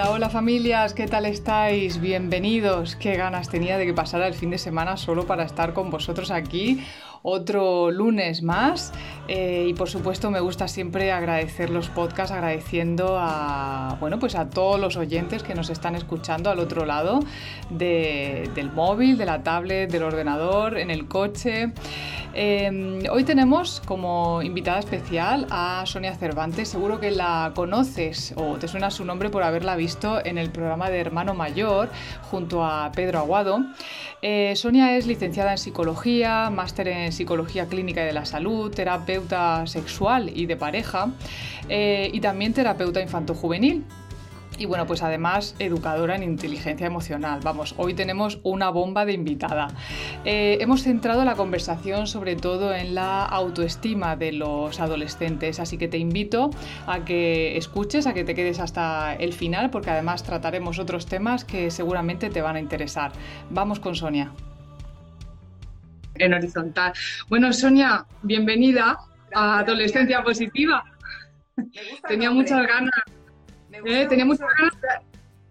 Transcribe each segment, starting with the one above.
Hola, hola familias, ¿qué tal estáis? Bienvenidos. Qué ganas tenía de que pasara el fin de semana solo para estar con vosotros aquí otro lunes más eh, y por supuesto me gusta siempre agradecer los podcasts agradeciendo a bueno pues a todos los oyentes que nos están escuchando al otro lado del móvil, de la tablet, del ordenador, en el coche. Em, hoy tenemos como invitada especial a Sonia Cervantes. Seguro que la conoces o te suena su nombre por haberla visto en el programa de Hermano Mayor junto a Pedro Aguado. Eh, Sonia es licenciada en psicología, máster en psicología clínica y de la salud, terapeuta sexual y de pareja eh, y también terapeuta infanto-juvenil y bueno, pues además educadora en inteligencia emocional. Vamos, hoy tenemos una bomba de invitada. Eh, hemos centrado la conversación sobre todo en la autoestima de los adolescentes, así que te invito a que escuches, a que te quedes hasta el final, porque además trataremos otros temas que seguramente te van a interesar. Vamos con Sonia. En horizontal. Bueno, Sonia, bienvenida a Adolescencia Positiva. Tenía muchas ganas eh, tenía muchas ganas.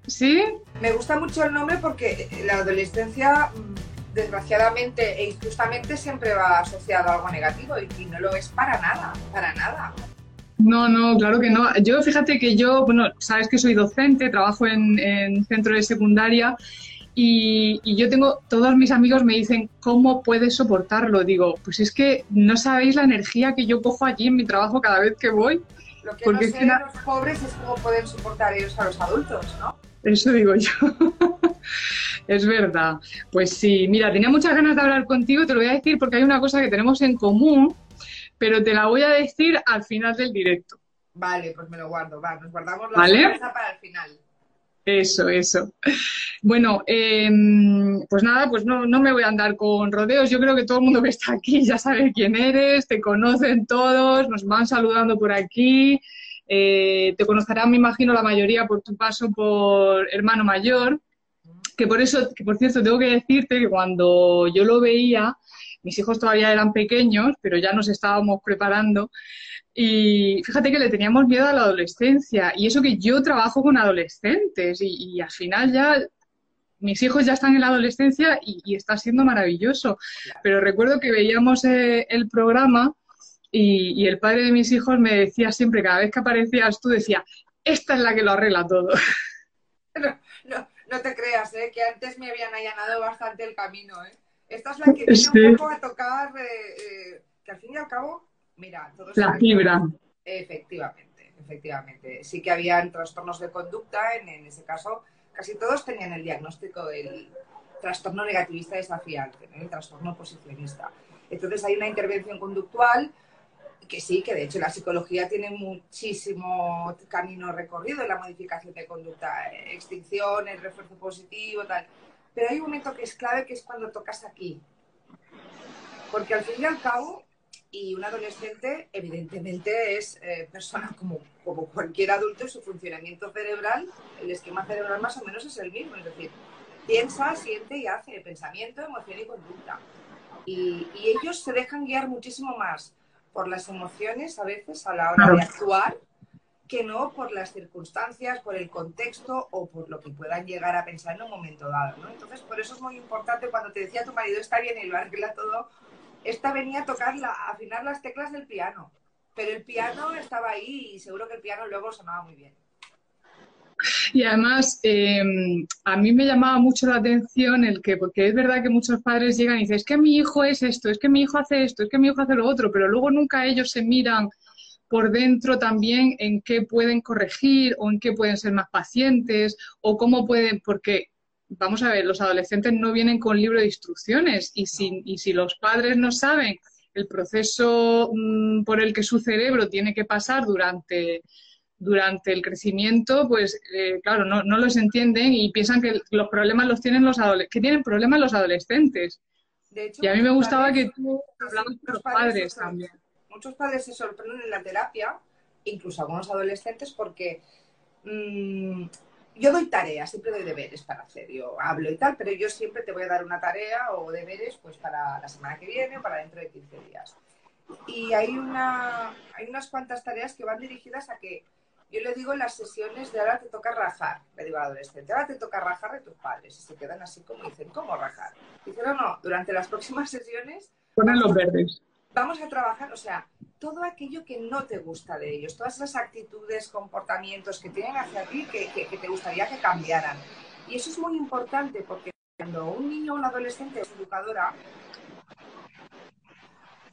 ¿Sí? Me gusta mucho el nombre porque la adolescencia, mm, desgraciadamente e injustamente, siempre va asociado a algo negativo y, no lo es para nada, para nada. No, no, claro que no. Yo fíjate que yo, bueno, sabes que soy docente, trabajo en, en centro de secundaria y, y, yo tengo, todos mis amigos me dicen, ¿cómo puedes soportarlo? Digo, pues es que no sabéis la energía que yo cojo allí en mi trabajo cada vez que voy. Lo que no sé los pobres es cómo pueden soportar ellos a los adultos, ¿no? Eso digo yo. es verdad. Pues sí, mira, tenía muchas ganas de hablar contigo, te lo voy a decir porque hay una cosa que tenemos en común, pero te la voy a decir al final del directo. Vale, pues me lo guardo. Va, nos guardamos la ¿Vale? para el final. Eso, eso. Bueno, em, pues nada, pues no, no, me voy a andar con rodeos. Yo creo que todo el mundo que está aquí ya sabe quién eres, te conocen todos, nos van saludando por aquí. Eh, te conocerán, me imagino, la mayoría por tu paso por hermano mayor. Que por eso, que por cierto, tengo que decirte que cuando yo lo veía, mis hijos todavía eran pequeños, pero ya nos estábamos preparando. Y fíjate que le teníamos miedo a la adolescencia. Y eso que yo trabajo con adolescentes y, al final ya mis hijos ya están en la adolescencia y, está siendo maravilloso. Pero recuerdo que veíamos eh, el programa y, el padre de mis hijos me decía siempre, cada vez que aparecías tú, decía, esta es la que lo arregla todo. No, te creas, ¿eh? que antes me habían allanado bastante el camino. ¿eh? Esta es la que viene un poco a tocar, eh, que al fin y al cabo Mira, todos la fibra. Efectivamente, efectivamente. Sí que habían trastornos de conducta, en, ese caso casi todos tenían el diagnóstico del trastorno negativista desafiante, el trastorno posicionista. Entonces hay una intervención conductual que sí, que de hecho la psicología tiene muchísimo camino recorrido en la modificación de conducta, extinción, el refuerzo positivo, tal. Pero hay un momento que es clave que es cuando tocas aquí. Porque al fin y al cabo, y un adolescente, evidentemente, es eh, persona como, como cualquier adulto y su funcionamiento cerebral, el esquema cerebral más o menos es el mismo. Es decir, piensa, siente y hace pensamiento, emoción y conducta. Y, y, ellos se dejan guiar muchísimo más por las emociones a veces a la hora de actuar que no por las circunstancias, por el contexto o por lo que puedan llegar a pensar en un momento dado. ¿no? Entonces, por eso es muy importante cuando te decía tu marido está bien y lo arregla todo, esta venía a tocar, a afinar las teclas del piano, pero el piano estaba ahí y seguro que el piano luego sonaba muy bien. Y además, em, a mí me llamaba mucho la atención el que, porque es verdad que muchos padres llegan y dicen, es que mi hijo es esto, es que mi hijo hace esto, es que mi hijo hace lo otro, pero luego nunca ellos se miran por dentro también en qué pueden corregir o en qué pueden ser más pacientes o cómo pueden, porque vamos a ver, los adolescentes no vienen con libro de instrucciones y si, y si los padres no saben el proceso mm, por el que su cerebro tiene que pasar durante, durante el crecimiento, pues eh, claro, no, no, los entienden y piensan que los problemas los tienen los que tienen problemas los adolescentes. y a mí me gustaba que tú hablabas con los padres, también. Muchos padres se sorprenden en la terapia, incluso algunos adolescentes, porque mmm, yo doy tareas, siempre doy deberes para hacer, yo hablo y tal, pero yo siempre te voy a dar una tarea o deberes pues para la semana que viene o para dentro de 15 días. Y hay, una, hay unas cuantas tareas que van dirigidas a que yo le digo en las sesiones de ahora te toca rajar, le digo al adolescente, ahora te toca rajar de tus padres. Y se quedan así como dicen, ¿cómo rajar? Dicen, no, no, durante las próximas sesiones... Ponen los verdes. Vamos a trabajar, o sea, todo aquello que no te gusta de ellos, todas esas actitudes, comportamientos que tienen hacia ti que, te gustaría que cambiaran. Y eso es muy importante porque cuando un niño o un adolescente es educadora,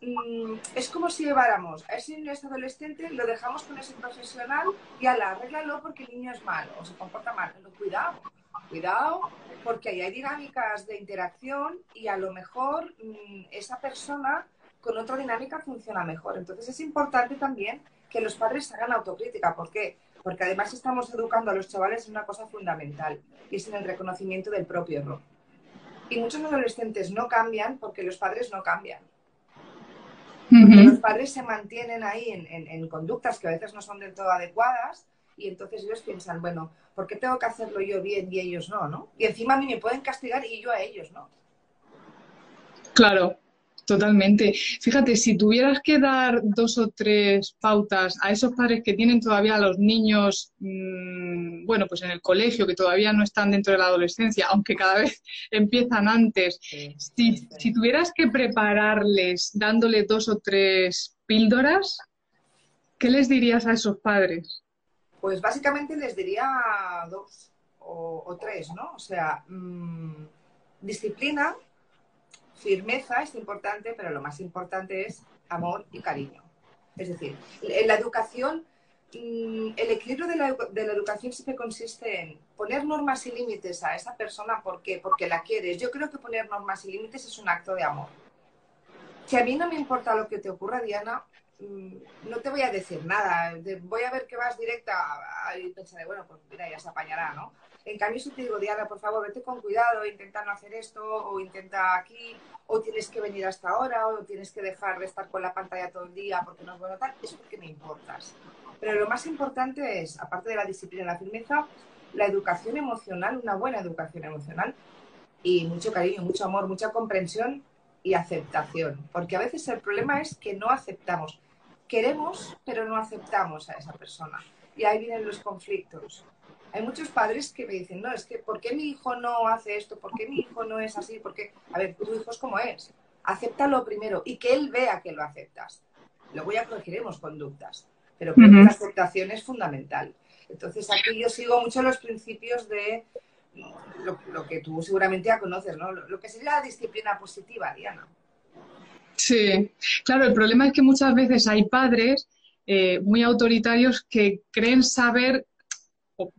mm, es como si lleváramos a ese niño ese adolescente, lo dejamos con ese profesional y ala, arréglalo porque el niño es malo o se comporta mal. Pero cuidado, cuidado, porque ahí hay dinámicas de interacción y a lo mejor mm, esa persona con otra dinámica funciona mejor. Entonces es importante también que los padres hagan autocrítica. ¿Por qué? Porque además estamos educando a los chavales en una cosa fundamental, y es en el reconocimiento del propio error. Y muchos adolescentes no cambian porque los padres no cambian. los padres se mantienen ahí en, conductas que a veces no son del todo adecuadas y entonces ellos piensan, bueno, ¿por qué tengo que hacerlo yo bien y ellos no? ¿no? Y encima a mí me pueden castigar y yo a ellos no. Claro, Totalmente. Fíjate, si tuvieras que dar dos o tres pautas a esos padres que tienen todavía a los niños, mm, bueno, pues en el colegio, que todavía no están dentro de la adolescencia, aunque cada vez empiezan antes, si, si, tuvieras que prepararles dándole dos o tres píldoras, ¿qué les dirías a esos padres? Pues básicamente les diría dos o, tres, ¿no? O sea, mmm, disciplina, firmeza es importante, pero lo más importante es amor y cariño. Es decir, en la educación, mm, el equilibrio de la, educación siempre consiste en poner normas y límites a esa persona. ¿Por qué? Porque la quieres. Yo creo que poner normas y límites es un acto de amor. Si a mí no me importa lo que te ocurra, Diana, mm, no te voy a decir nada. Voy a ver que vas directa y pensaré, bueno, pues mira, ya se apañará, ¿no? En cambio, si te digo, Diana, por favor, vete con cuidado, intenta no hacer esto, o intenta aquí, o tienes que venir hasta ahora, o tienes que dejar de estar con la pantalla todo el día porque no es bueno tal, es porque me importas. Pero lo más importante es, aparte de la disciplina y la firmeza, la educación emocional, una buena educación emocional, y mucho cariño, mucho amor, mucha comprensión y aceptación. Porque a veces el problema es que no aceptamos. Queremos, pero no aceptamos a esa persona. Y ahí vienen los conflictos hay muchos padres que me dicen, no, es que, ¿por qué mi hijo no hace esto? ¿Por qué mi hijo no es así? Porque, a ver, tu hijo es como es. Acéptalo primero y que él vea que lo aceptas. Luego ya corregiremos conductas. Pero la aceptación es fundamental. Entonces, aquí yo sigo mucho los principios de lo, que tú seguramente ya conoces, ¿no? Lo, que sería la disciplina positiva, Diana. Sí, claro, el problema es que muchas veces hay padres eh, muy autoritarios que creen saber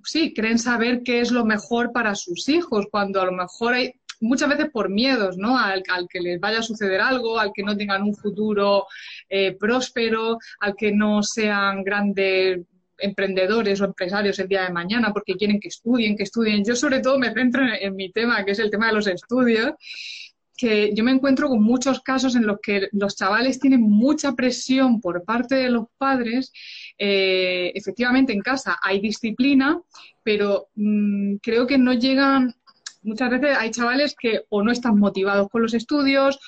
sí, creen saber qué es lo mejor para sus hijos, cuando a lo mejor hay muchas veces por miedos, ¿no? Al, que les vaya a suceder algo, al que no tengan un futuro eh, próspero, al que no sean grandes emprendedores o empresarios el día de mañana porque quieren que estudien, que estudien. Yo sobre todo me centro en mi tema, que es el tema de los estudios, que yo me encuentro con muchos casos en los que los chavales tienen mucha presión por parte de los padres eh, efectivamente en casa hay disciplina, pero mm, creo que no llegan, muchas veces hay chavales que o no están motivados con los estudios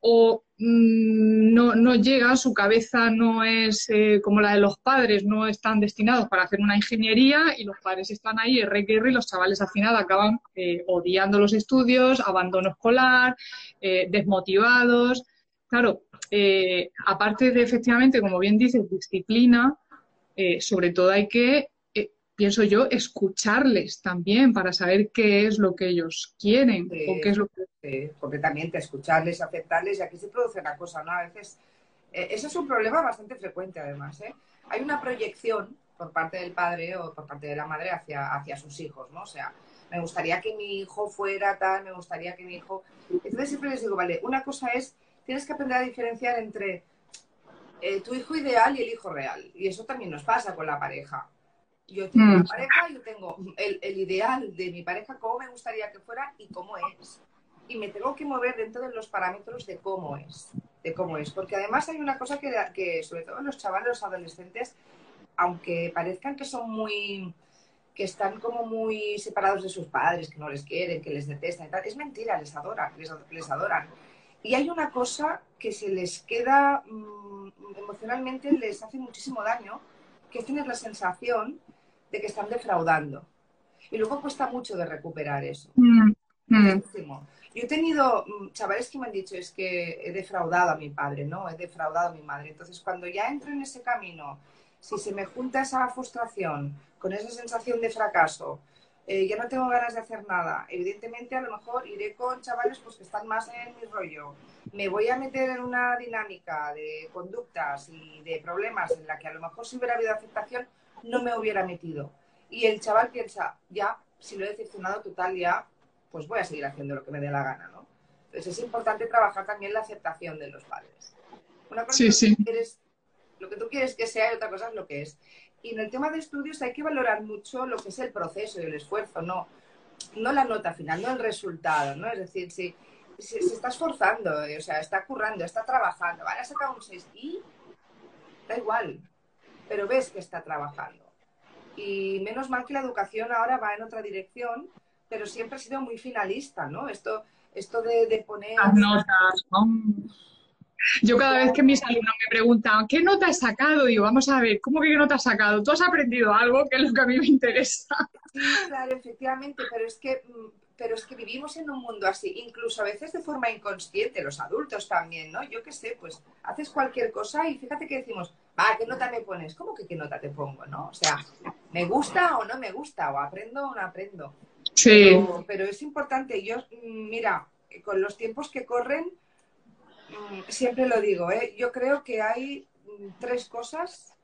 o mm, no, no llega, su cabeza no es eh, como la de los padres, no están destinados para hacer una ingeniería y los padres están ahí, R y los chavales al final acaban eh, odiando los estudios, abandono escolar, desmotivados. Claro, aparte de efectivamente, como bien dices, disciplina, eh, sobre todo hay que, eh, pienso yo, escucharles también para saber qué es lo que ellos quieren o qué es lo que... completamente, escucharles, aceptarles y aquí se produce una cosa, ¿no? A veces, eh, eso es un problema bastante frecuente además, ¿eh? Hay una proyección por parte del padre o por parte de la madre hacia, hacia sus hijos, ¿no? O sea, me gustaría que mi hijo fuera tal, me gustaría que mi hijo... Entonces siempre les digo, vale, una cosa es, tienes que aprender a diferenciar entre eh, tu hijo ideal y el hijo real. Y eso también nos pasa con la pareja. Yo tengo una mm. pareja, yo tengo el, el, ideal de mi pareja, cómo me gustaría que fuera y cómo es. Y me tengo que mover dentro de los parámetros de cómo es. De cómo es. Porque además hay una cosa que, que sobre todo los chavales, los adolescentes, aunque parezcan que son muy que están como muy separados de sus padres, que no les quieren, que les detestan y tal. Es mentira, les adoran, les, les adoran. Y hay una cosa que se les queda mm, emocionalmente, les hace muchísimo daño, que es tener la sensación de que están defraudando. Y luego cuesta mucho de recuperar eso. Mm, mm. Yo he tenido mm, chavales que me han dicho es que he defraudado a mi padre, ¿no? He defraudado a mi madre. Entonces, cuando ya entro en ese camino, si se me junta esa frustración con esa sensación de fracaso, eh, ya no tengo ganas de hacer nada. Evidentemente, a lo mejor iré con chavales pues, que están más en mi rollo. Me voy a meter en una dinámica de conductas y de problemas en la que a lo mejor si hubiera habido aceptación no me hubiera metido. Y el chaval piensa, ya, si lo he decepcionado total, ya, pues voy a seguir haciendo lo que me dé la gana, ¿no? Entonces es importante trabajar también la aceptación de los padres. Una cosa sí, sí. lo que tú quieres que sea y otra cosa es lo que es. Y en el tema de estudios hay que valorar mucho lo que es el proceso y el esfuerzo, no, no la nota final, no el resultado, ¿no? Es decir, si, se está esforzando, o sea, está currando, está trabajando, vale, ha sacado un 6 y da igual, pero ves que está trabajando. Y menos mal que la educación ahora va en otra dirección, pero siempre ha sido muy finalista, ¿no? Esto, esto de, poner... Las notas, Yo cada vez que mis alumnos me preguntan, ¿qué nota has sacado? Digo, vamos a ver, ¿cómo que qué nota has sacado? ¿Tú has aprendido algo que es lo que a mí me interesa? Sí, claro, efectivamente, pero es que mm, pero es que vivimos en un mundo así, incluso a veces de forma inconsciente, los adultos también, ¿no? Yo qué sé, pues haces cualquier cosa y fíjate que decimos, va, ¿qué nota me pones? ¿Cómo que qué nota te pongo, no? O sea, ¿me gusta o no me gusta? ¿O aprendo o no aprendo? Sí. Pero, es importante, yo, mm, mira, con los tiempos que corren, mm, siempre lo digo, ¿eh? Yo creo que hay mm, tres cosas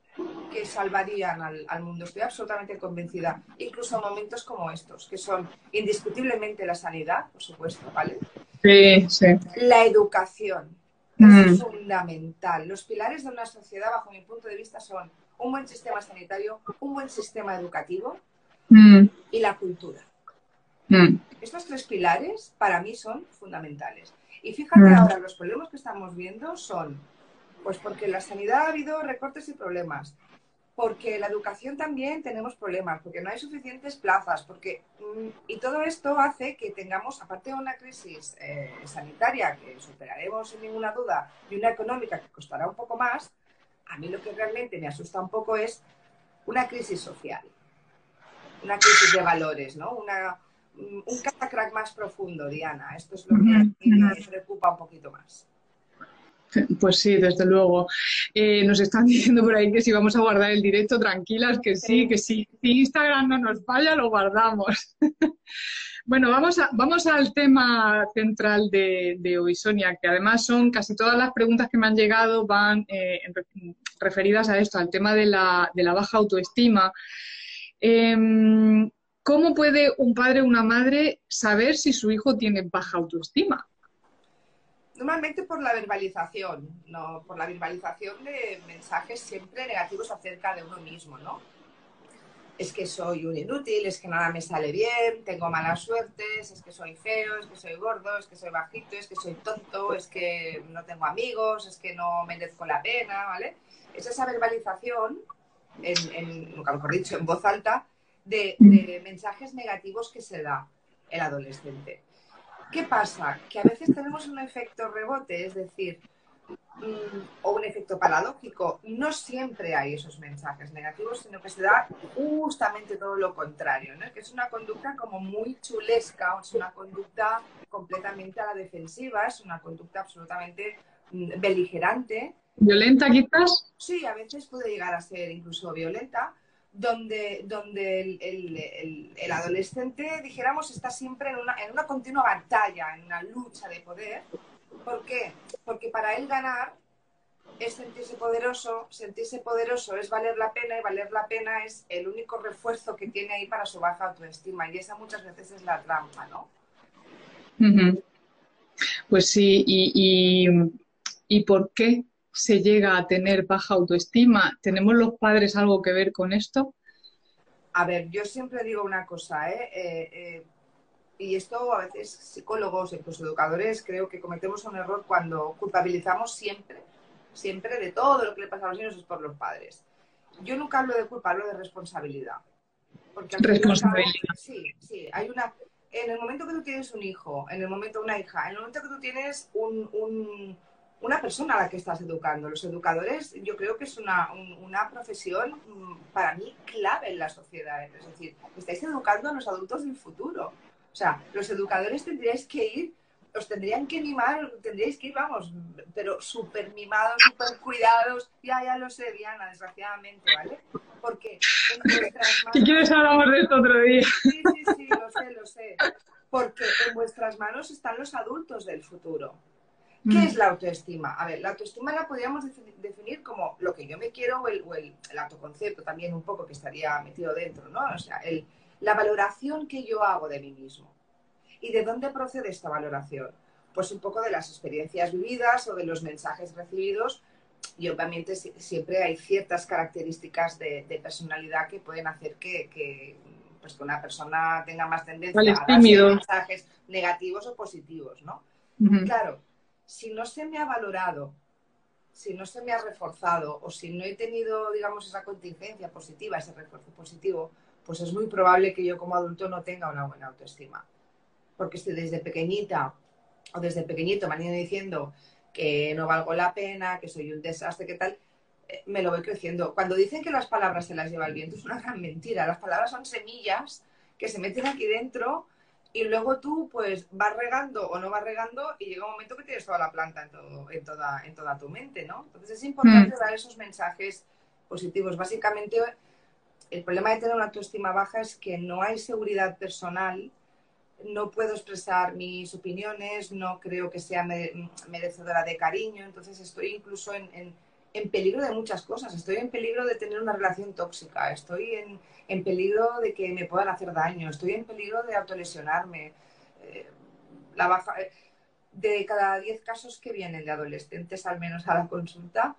que salvarían al, mundo. Estoy absolutamente convencida. Incluso en momentos como estos, que son indiscutiblemente la sanidad, por supuesto, ¿vale? Sí, sí. La educación. Mm. Es fundamental. Los pilares de una sociedad, bajo mi punto de vista, son un buen sistema sanitario, un buen sistema educativo mm. y la cultura. Mm. Estos tres pilares para mí son fundamentales. Y fíjate ahora, los problemas que estamos viendo son pues porque en la sanidad ha habido recortes y problemas, porque la educación también tenemos problemas, porque no hay suficientes plazas, porque mm, y todo esto hace que tengamos, aparte de una crisis eh, sanitaria que superaremos sin ninguna duda y una económica que costará un poco más, a mí lo que realmente me asusta un poco es una crisis social, una crisis de valores, ¿no? Una, mm, un catacrack más profundo, Diana. Esto es lo que me preocupa un poquito más. Pues sí, desde luego. Eh, nos están diciendo por ahí que si vamos a guardar el directo, tranquilas, que sí, que sí. Si Instagram no nos falla, lo guardamos. bueno, vamos, a, vamos al tema central de, hoy, Sonia, que además son casi todas las preguntas que me han llegado van eh, referidas a esto, al tema de la, de la baja autoestima. Em, ¿Cómo puede un padre o una madre saber si su hijo tiene baja autoestima? Normalmente por la verbalización, no por la verbalización de mensajes siempre negativos acerca de uno mismo, ¿no? Es que soy un inútil, es que nada me sale bien, tengo malas suertes, es que soy feo, es que soy gordo, es que soy bajito, es que soy tonto, es que no tengo amigos, es que no merezco la pena, ¿vale? Es esa verbalización, en, en mejor dicho, en voz alta, de mensajes negativos que se da el adolescente. ¿Qué pasa? Que a veces tenemos un efecto rebote, es decir, mm, o un efecto paradójico. No siempre hay esos mensajes negativos, sino que se da justamente todo lo contrario, ¿no? que es una conducta como muy chulesca, es una conducta completamente a la defensiva, es una conducta absolutamente mm, beligerante. ¿Violenta quizás? Sí, a veces puede llegar a ser incluso violenta, donde, donde el, el, adolescente, dijéramos, está siempre en una, en una continua batalla, en una lucha de poder. ¿Por qué? Porque para él ganar es sentirse poderoso, sentirse poderoso es valer la pena y valer la pena es el único refuerzo que tiene ahí para su baja autoestima y esa muchas veces es la trampa, ¿no? Pues sí, y, y, ¿y por qué se llega a tener baja autoestima. ¿Tenemos los padres algo que ver con esto? A ver, yo siempre digo una cosa, ¿eh? eh, eh y esto a veces psicólogos, incluso educadores, creo que cometemos un error cuando culpabilizamos siempre, siempre de todo lo que le pasa a los niños es por los padres. Yo nunca hablo de culpa, hablo de responsabilidad. Porque responsabilidad. sí, sí, hay una... En el momento que tú tienes un hijo, en el momento una hija, en el momento que tú tienes un, una persona a la que estás educando, los educadores, yo creo que es una, una profesión mm, para mí clave en la sociedad. Es decir, estáis educando a los adultos del futuro. O sea, los educadores tendríais que ir, os tendrían que mimar, tendríais que ir, vamos, pero súper mimados, súper cuidados. Ya, ya lo sé, Diana, desgraciadamente, ¿vale? Porque en vuestras manos... Si quieres hablamos de esto otro día. Sí, sí, sí, lo sé, lo sé. Porque en vuestras manos están los adultos del futuro. ¿Qué mm. es la autoestima? A ver, la autoestima la podríamos definir como lo que yo me quiero o el, el autoconcepto también un poco que estaría metido dentro, ¿no? O sea, el, la valoración que yo hago de mí mismo. ¿Y de dónde procede esta valoración? Pues un poco de las experiencias vividas o de los mensajes recibidos y obviamente siempre hay ciertas características de, personalidad que pueden hacer que, pues que una persona tenga más tendencia a dar mensajes negativos o positivos, ¿no? Claro, si no se me ha valorado, si no se me ha reforzado o si no he tenido, digamos, esa contingencia positiva, ese refuerzo positivo, pues es muy probable que yo como adulto no tenga una buena autoestima. Porque si desde pequeñita o desde pequeñito me han ido diciendo que no valgo la pena, que soy un desastre, que tal, eh, me lo voy creciendo. Cuando dicen que las palabras se las lleva el viento, es una gran mentira. Las palabras son semillas que se meten aquí dentro y luego tú pues vas regando o no vas regando y llega un momento que tienes toda la planta en, todo, en, toda, en toda tu mente, ¿no? Entonces es importante mm. dar esos mensajes positivos. Básicamente el problema de tener una autoestima baja es que no hay seguridad personal, no puedo expresar mis opiniones, no creo que sea merecedora de cariño, entonces estoy incluso en, peligro de muchas cosas, estoy en peligro de tener una relación tóxica, estoy en, peligro de que me puedan hacer daño, estoy en peligro de autolesionarme. Eh, la baja, eh, de cada 10 casos que vienen de adolescentes al menos a la consulta,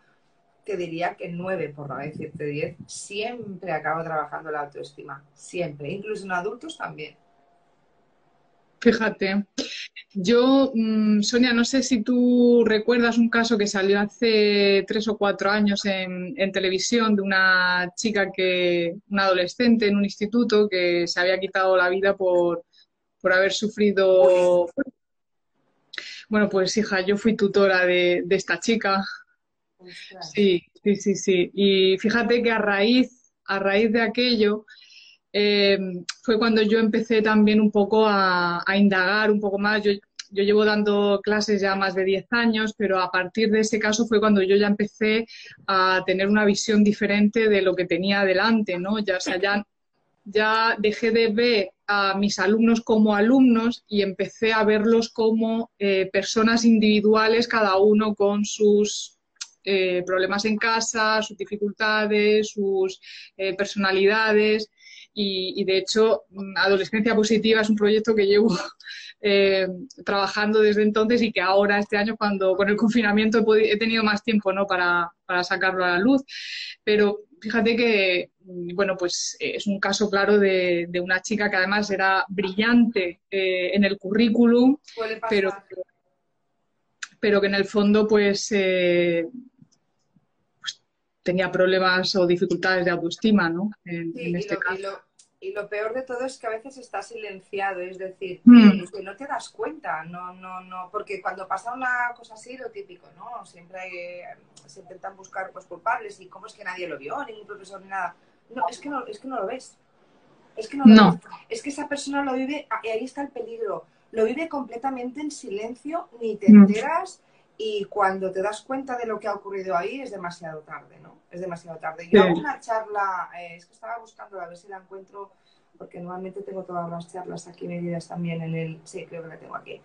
te diría que nueve, por no decirte diez, siempre acabo trabajando la autoestima, siempre, incluso en adultos también. Fíjate, yo, mm, Sonia, no sé si tú recuerdas un caso que salió hace tres o cuatro años en, televisión de una chica que, una adolescente en un instituto que se había quitado la vida por, haber sufrido. Bueno, pues hija, yo fui tutora de esta chica Sí, sí, sí, sí. Y fíjate que a raíz, a raíz de aquello eh, fue cuando yo empecé también un poco a, indagar un poco más. Yo, llevo dando clases ya más de 10 años, pero a partir de ese caso fue cuando yo ya empecé a tener una visión diferente de lo que tenía adelante, ¿no? Ya, o sea, ya, dejé de ver a mis alumnos como alumnos y empecé a verlos como eh, personas individuales, cada uno con sus eh, problemas en casa, sus dificultades, sus personalidades. Y, de hecho, mm, Adolescencia Positiva es un proyecto que llevo eh, trabajando desde entonces y que ahora, este año, cuando con el confinamiento he, tenido más tiempo ¿no? para, sacarlo a la luz. Pero fíjate que, mm, bueno, pues es un caso claro de, una chica que además era brillante en el currículum, pero, pero que en el fondo, pues tenía problemas o dificultades de autoestima, ¿no? En, este caso. Y lo, peor de todo es que a veces está silenciado, es decir, mm. que no te das cuenta, no, no, no, porque cuando pasa una cosa así, lo típico, ¿no? Siempre se intentan buscar pues, culpables y cómo es que nadie lo vio, ningún profesor ni nada. No, es que no, es que no lo ves. Es que no lo ves. Es que esa persona lo vive, y ahí está el peligro, lo vive completamente en silencio, ni te mm. Y cuando te das cuenta de lo que ha ocurrido ahí es demasiado tarde, ¿no? Es demasiado tarde. Yo hago una charla, eh, es que estaba buscando a ver si la encuentro, porque normalmente tengo todas las charlas aquí medidas también en el, sí, creo que la tengo aquí.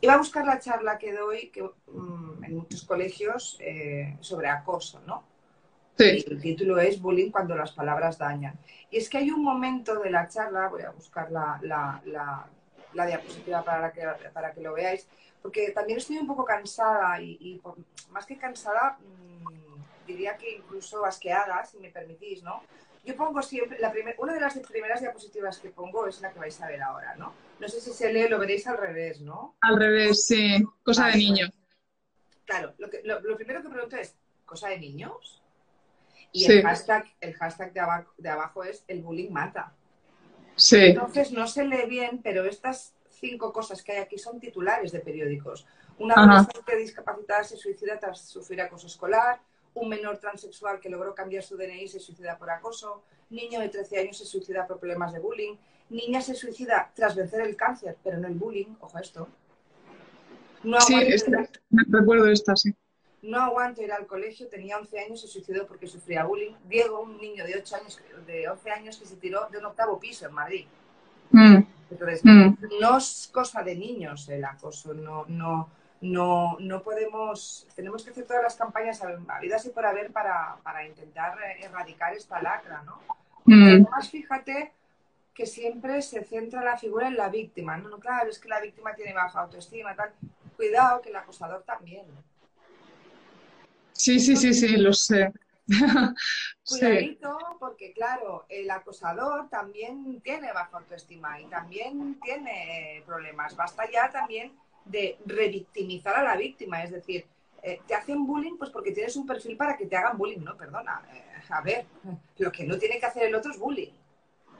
Iba a buscar la charla que doy que, mm, en muchos colegios eh, sobre acoso, ¿no? Sí. el título es Bullying cuando las palabras dañan. Y es que hay un momento de la charla, voy a buscar la, la, la, diapositiva para que, para que lo veáis, porque también estoy un poco cansada y, más que cansada, mm, diría que incluso asqueada, si me permitís, ¿no? yo pongo siempre, la una de las primeras diapositivas que pongo es la que vais a ver ahora, ¿no? No sé si se lee, lo veréis al revés, ¿no? Al revés, sí, cosa de niños. Claro, lo, lo, primero que pregunto es, ¿cosa de niños? Y el hashtag, el hashtag de, abajo, de abajo es el bullying mata. Sí. Entonces no se lee bien, pero estas cinco cosas que hay aquí son titulares de periódicos. Una adolescente discapacitada se suicida tras sufrir acoso escolar, un menor transexual que logró cambiar su DNI se suicida por acoso, niño de 13 años se suicida por problemas de bullying, niña se suicida tras vencer el cáncer, pero no el bullying, ojo a esto. No sí, recuerdo esta, sí. No aguanto ir al colegio, tenía 11 años, se suicidó porque sufría bullying. Diego, un niño de 8 años, de 11 años que se tiró de un octavo piso en Madrid. Mm. Entonces, mm. no es cosa de niños el acoso, no, no, no, no podemos, tenemos que hacer todas las campañas habidas y por haber para, para intentar erradicar esta lacra, ¿no? Mm. Además, fíjate que siempre se centra la figura en la víctima, ¿no? Claro, es que la víctima tiene baja autoestima, tal. Cuidado, que el acosador también. Sí, sí, sí, sí, lo sé. Cuidadito, porque claro, el acosador también tiene baja autoestima y también tiene problemas. Basta ya también de revictimizar a la víctima, es decir, eh, te hacen bullying pues porque tienes un perfil para que te hagan bullying, no, perdona, eh, a ver, lo que no tiene que hacer el otro es bullying,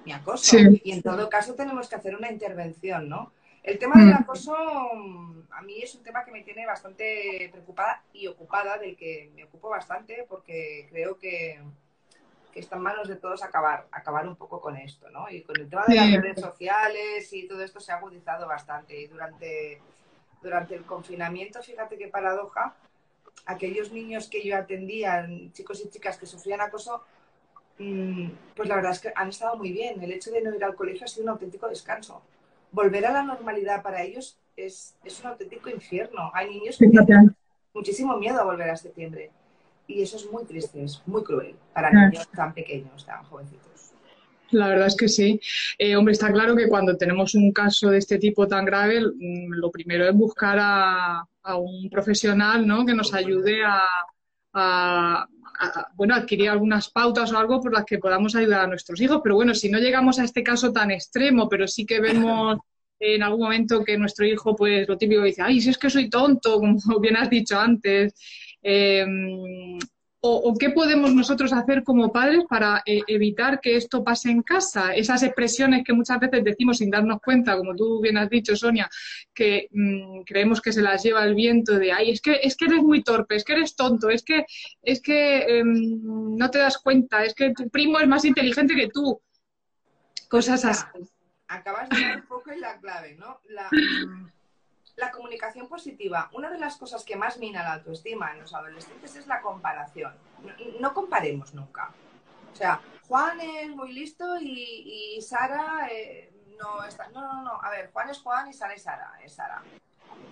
ni acoso, y en todo caso tenemos que hacer una intervención, ¿no? El tema del mm. acoso a mí es un tema que me tiene bastante preocupada y ocupada, del que me ocupo bastante porque creo que, que está en manos de todos acabar, acabar un poco con esto, ¿no? Y con el tema de las redes sociales y todo esto se ha agudizado bastante. Y durante durante el confinamiento, fíjate qué paradoja, aquellos niños que yo atendía, chicos y chicas que sufrían acoso, mm, pues la verdad es que han estado muy bien. El hecho de no ir al colegio ha sido un auténtico descanso. Volver a la normalidad para ellos es, un auténtico infierno. Hay niños que tienen muchísimo miedo a volver a septiembre. Y eso es muy triste, es muy cruel para niños tan pequeños, tan jovencitos. La verdad es que sí. Eh, hombre, está claro que cuando tenemos un caso de este tipo tan grave, mm, lo primero es buscar a, un profesional ¿no? que nos ayude a, bueno, adquirir algunas pautas o algo por las que podamos ayudar a nuestros hijos. Pero bueno, si no llegamos a este caso tan extremo, pero sí que vemos en algún momento que nuestro hijo, pues lo típico dice, ay, si es que soy tonto, como bien has dicho antes. Eh, o, qué podemos nosotros hacer como padres para eh, evitar que esto pase en casa? Esas expresiones que muchas veces decimos sin darnos cuenta, como tú bien has dicho, Sonia, que mm, creemos que se las lleva el viento de, ay, es que, es que eres muy torpe, es que eres tonto, es que, es que em, no te das cuenta, es que tu primo es más inteligente que tú. Cosas así. Acabas de dar un poco en la clave, ¿no? La, la comunicación positiva, una de las cosas que más mina la autoestima en los adolescentes es la comparación. No, comparemos nunca. O sea, Juan es muy listo y, Sara eh, no está. No, no, no. A ver, Juan es Juan y Sara es Sara. Es Sara.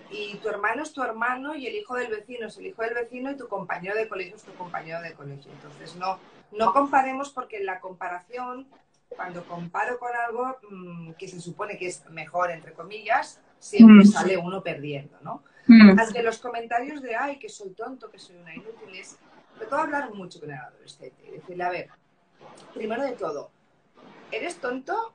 Y tu hermano es tu hermano y el hijo del vecino es el hijo del vecino y tu compañero de colegio es tu compañero de colegio. Entonces, no, no comparemos porque la comparación, cuando comparo con algo mm, que se supone que es mejor, entre comillas, siempre mm. sale uno perdiendo, ¿no? Mm. Los comentarios de, ay, que soy tonto, que soy una inútil, es, me puedo hablar mucho con el adolescente y decirle, a ver, primero de todo, ¿eres tonto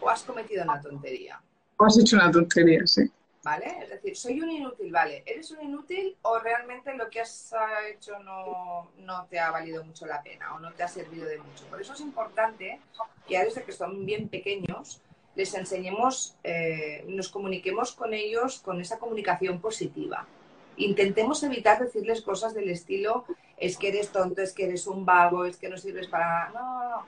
o has cometido una tontería? O has hecho una tontería, sí. ¿Vale? Es decir, soy un inútil, ¿vale? ¿Eres un inútil o realmente lo que has hecho no, no te ha valido mucho la pena o no te ha servido de mucho? Por eso es importante que desde que son bien pequeños les enseñemos, eh, nos comuniquemos con ellos con esa comunicación positiva. Intentemos evitar decirles cosas del estilo, es que eres tonto, es que eres un vago, es que no sirves para... No,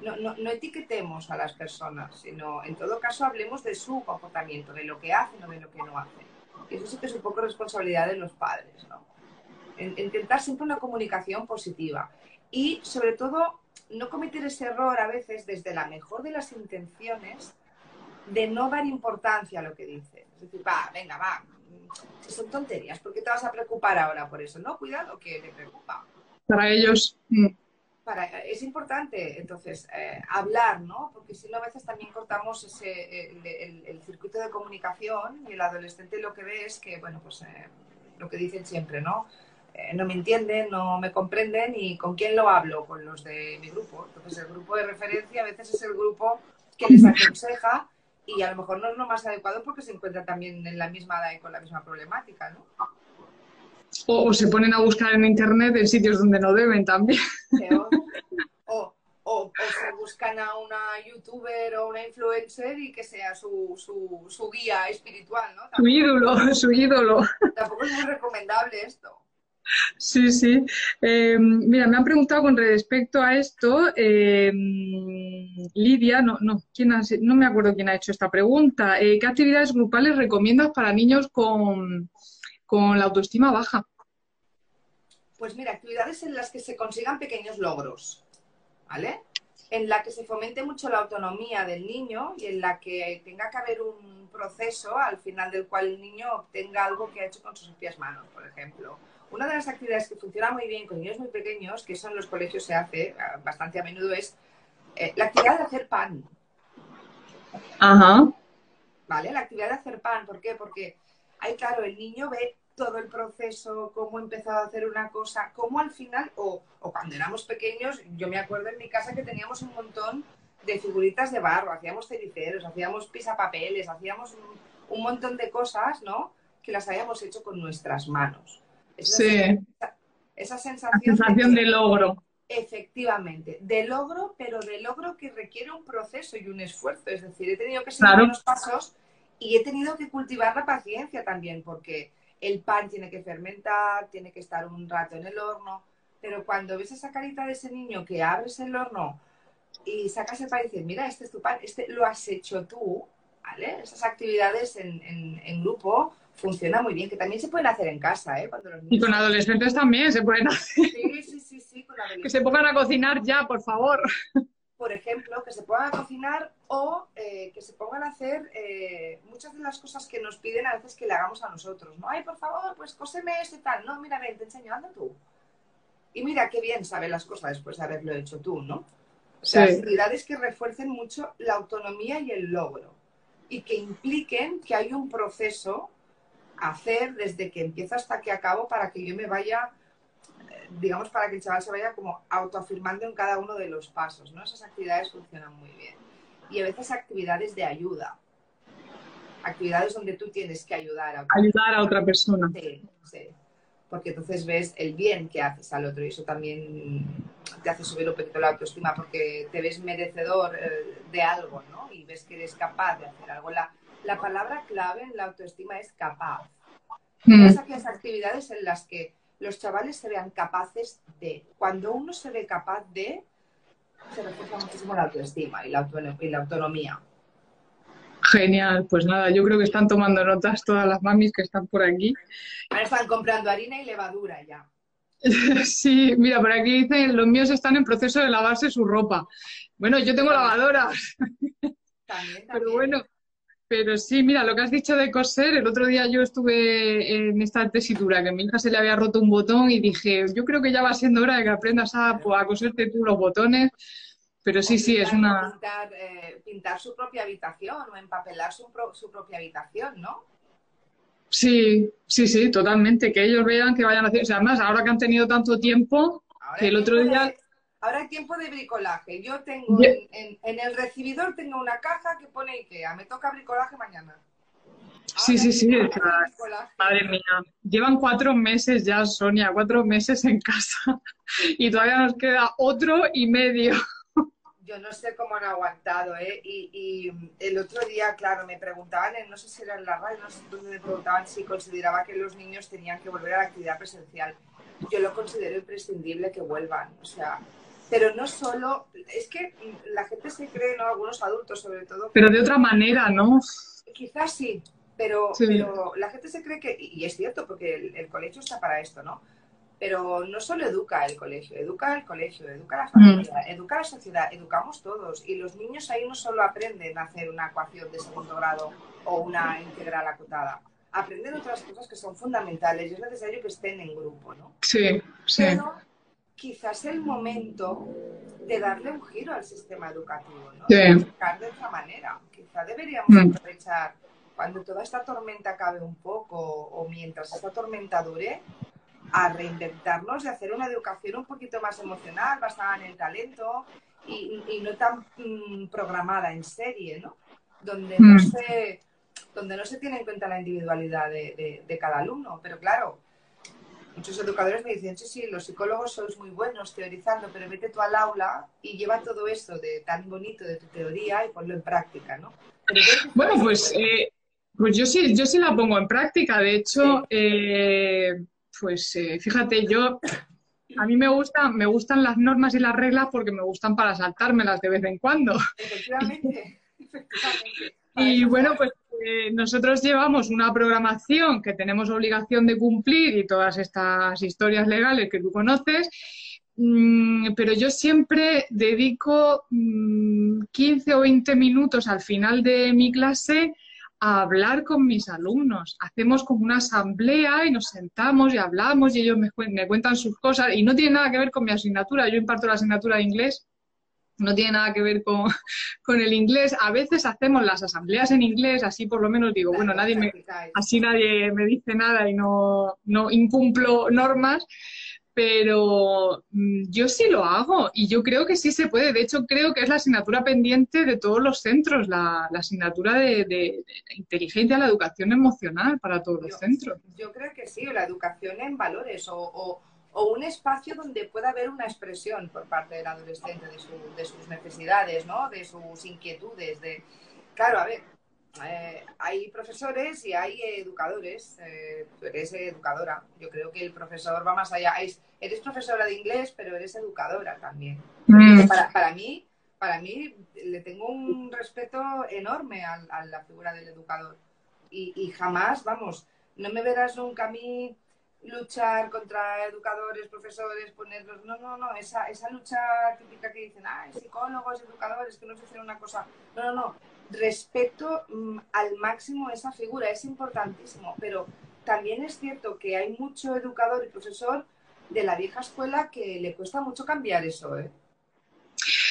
no, no, no etiquetemos a las personas, sino en todo caso hablemos de su comportamiento, de lo que hacen o de lo que no hacen. Y eso sí que es un poco responsabilidad de los padres, ¿no? Intentar siempre una comunicación positiva. Y sobre todo, no cometer ese error a veces desde la mejor de las intenciones de no dar importancia a lo que dicen. Es decir, va, venga, va, son tonterías, ¿por qué te vas a preocupar ahora por eso? No, cuidado, que te preocupa. Para ellos. Para, es importante, entonces, eh, hablar, ¿no? Porque si no, a veces también cortamos ese, el, circuito de comunicación y el adolescente lo que ve es que, bueno, pues eh, lo que dicen siempre, ¿no? eh, no me entienden, no me comprenden y con quién lo hablo, con los de mi grupo. Entonces el grupo de referencia a veces es el grupo que les aconseja y a lo mejor no es lo más adecuado porque se encuentran también en la misma edad y con la misma problemática, ¿no? O, se ponen a buscar en internet en sitios donde no deben también. O, o, se buscan a una youtuber o una influencer y que sea su, su, su guía espiritual, ¿no? su ídolo, su ídolo. Tampoco es muy recomendable esto. Sí, sí. Em, mira, me han preguntado con respecto a esto, em, Lidia, no, no, ¿quién no me acuerdo quién ha hecho esta pregunta. Eh, ¿Qué actividades grupales recomiendas para niños con, con la autoestima baja? Pues mira, actividades en las que se consigan pequeños logros. ¿vale? En la que se fomente mucho la autonomía del niño y en la que tenga que haber un proceso al final del cual el niño obtenga algo que ha hecho con sus propias manos, por ejemplo. Una de las actividades que funciona muy bien con niños muy pequeños, que eso en los colegios se hace bastante a menudo, es eh, la actividad de hacer pan. Ajá. ¿Vale? La actividad de hacer pan. ¿Por qué? Porque ahí, claro, el niño ve todo el proceso, cómo empezado a hacer una cosa, cómo al final, o, cuando éramos pequeños, yo me acuerdo en mi casa que teníamos un montón de figuritas de barro, hacíamos cericeros, hacíamos pisapapeles, hacíamos un, montón de cosas, ¿no? Que las habíamos hecho con nuestras manos. Sí. Esa, sensación, de, logro. Efectivamente, de logro, pero de logro que requiere un proceso y un esfuerzo. Es decir, he tenido que seguir unos pasos y he tenido que cultivar la paciencia también, porque el pan tiene que fermentar, tiene que estar un rato en el horno, pero cuando ves esa carita de ese niño que abres el horno y sacas el pan y dices, mira, este es tu pan, este lo has hecho tú, ¿vale? Esas actividades en, grupo funcionan muy bien, que también se pueden hacer en casa, ¿eh? Y con adolescentes también se pueden hacer. Sí, sí, sí, sí, con Que se pongan a cocinar ya, por favor por ejemplo, que se pongan a cocinar o eh, que se pongan a hacer eh, muchas de las cosas que nos piden a veces que le hagamos a nosotros. No, ay, por favor, pues cóseme esto y tal. No, mira, ven, te enseño, anda tú. Y mira qué bien sabe las cosas después de haberlo hecho tú, ¿no? O sea, actividades que refuercen mucho la autonomía y el logro y que impliquen que hay un proceso hacer desde que empiezo hasta que acabo para que yo me vaya digamos, para que el chaval se vaya como autoafirmando en cada uno de los pasos, ¿no? Esas actividades funcionan muy bien. Y a veces actividades de ayuda. Actividades donde tú tienes que ayudar a otra Ayudar a otra persona. Sí, sí. Porque entonces ves el bien que haces al otro y eso también te hace subir un poquito la autoestima porque te ves merecedor eh, de algo, ¿no? Y ves que eres capaz de hacer algo. La, la palabra clave en la autoestima es capaz. Mm. Esas actividades en las que los chavales se vean capaces de. Cuando uno se ve capaz de, se refuerza muchísimo la autoestima y la, y la autonomía. Genial, pues nada, yo creo que están tomando notas todas las mamis que están por aquí. Ahora están comprando harina y levadura ya. Sí, mira, por aquí dicen, los míos están en proceso de lavarse su ropa. Bueno, yo tengo lavadora. También, también. Pero bueno, pero sí, mira, lo que has dicho de coser, el otro día yo estuve en esta tesitura, que a mi hija se le había roto un botón y dije, yo creo que ya va siendo hora de que aprendas a, pues, a coserte tú los botones. Pero sí, sí, es una... Pintar, eh, pintar, su propia habitación o empapelar su, su propia habitación, ¿no? Sí, sí, sí, totalmente. Que ellos vean que vayan a hacer... O sea, además, ahora que han tenido tanto tiempo, que el otro día... hay tiempo de bricolaje. Yo tengo en, el recibidor tengo una caja que pone IKEA. Me toca bricolaje mañana. sí, sí, sí. madre mía. Llevan cuatro meses ya, Sonia, cuatro meses en casa. Y todavía nos queda otro y medio. Yo no sé cómo han aguantado, ¿eh? Y, el otro día, claro, me preguntaban, no sé si era en la radio, no sé dónde me preguntaban si consideraba que los niños tenían que volver a la actividad presencial. Yo lo considero imprescindible que vuelvan. O sea, pero no solo, es que la gente se cree, ¿no? Algunos adultos sobre todo. Pero de otra manera, ¿no? Quizás sí, pero, pero la gente se cree que, y es cierto, porque el, colegio está para esto, ¿no? Pero no solo educa el colegio, educa el colegio, educa la familia, mm. educa la sociedad, educamos todos. Y los niños ahí no solo aprenden a hacer una ecuación de segundo grado o una integral acotada, aprenden otras cosas que son fundamentales y es necesario que estén en grupo, ¿no? Sí, sí quizás el momento de darle un giro al sistema educativo, ¿no? Sí. De de otra manera. Quizá deberíamos mm. aprovechar cuando toda esta tormenta acabe un poco o mientras esta tormenta dure, a reinventarnos y hacer una educación un poquito más emocional, basada en el talento y, no tan mm, programada en serie, ¿no? Donde no, mm. se, donde no se tiene en cuenta la individualidad de, cada alumno. Pero claro, muchos educadores me dicen, sí, sí, los psicólogos sois muy buenos teorizando, pero vete tú al aula y lleva todo esto de tan bonito de tu teoría y ponlo en práctica, ¿no? bueno, pues, eh, pues yo sí, yo sí la pongo en práctica. De hecho, eh, pues eh, fíjate, yo a mí me gustan, me gustan las normas y las reglas porque me gustan para saltármelas de vez en cuando. Efectivamente, Y bueno, pues eh, nosotros llevamos una programación que tenemos obligación de cumplir y todas estas historias legales que tú conoces, mm, pero yo siempre dedico 15 mm, o 20 minutos al final de mi clase a hablar con mis alumnos. Hacemos como una asamblea y nos sentamos y hablamos y ellos me, cuentan sus cosas y no tiene nada que ver con mi asignatura. Yo imparto la asignatura de inglés, no tiene nada que ver con, con, el inglés. A veces hacemos las asambleas en inglés, así por lo menos digo, bueno, nadie me, así nadie me dice nada y no, no incumplo normas pero mm, yo sí lo hago y yo creo que sí se puede. De hecho, creo que es la asignatura pendiente de todos los centros, la, asignatura de, inteligencia, la educación emocional para todos los centros. Yo creo que sí, la educación en valores o, un espacio donde pueda haber una expresión por parte del adolescente de, de sus necesidades, ¿no? de sus inquietudes. De... Claro, a ver, eh, hay profesores y hay educadores. Eh, eres educadora. Yo creo que el profesor va más allá. eres profesora de inglés, pero eres educadora también. Mm. Para, mí, para mí le tengo un respeto enorme a, la figura del educador. Y, jamás, vamos, no me verás nunca a mí luchar contra educadores, profesores, ponerlos. No, no, no. Esa, esa lucha típica que dicen, ah, psicólogos, educadores, que no se hacen una cosa. No, no, no respeto mm, al máximo esa figura, es importantísimo, pero también es cierto que hay mucho educador y profesor de la vieja escuela que le cuesta mucho cambiar eso, ¿eh?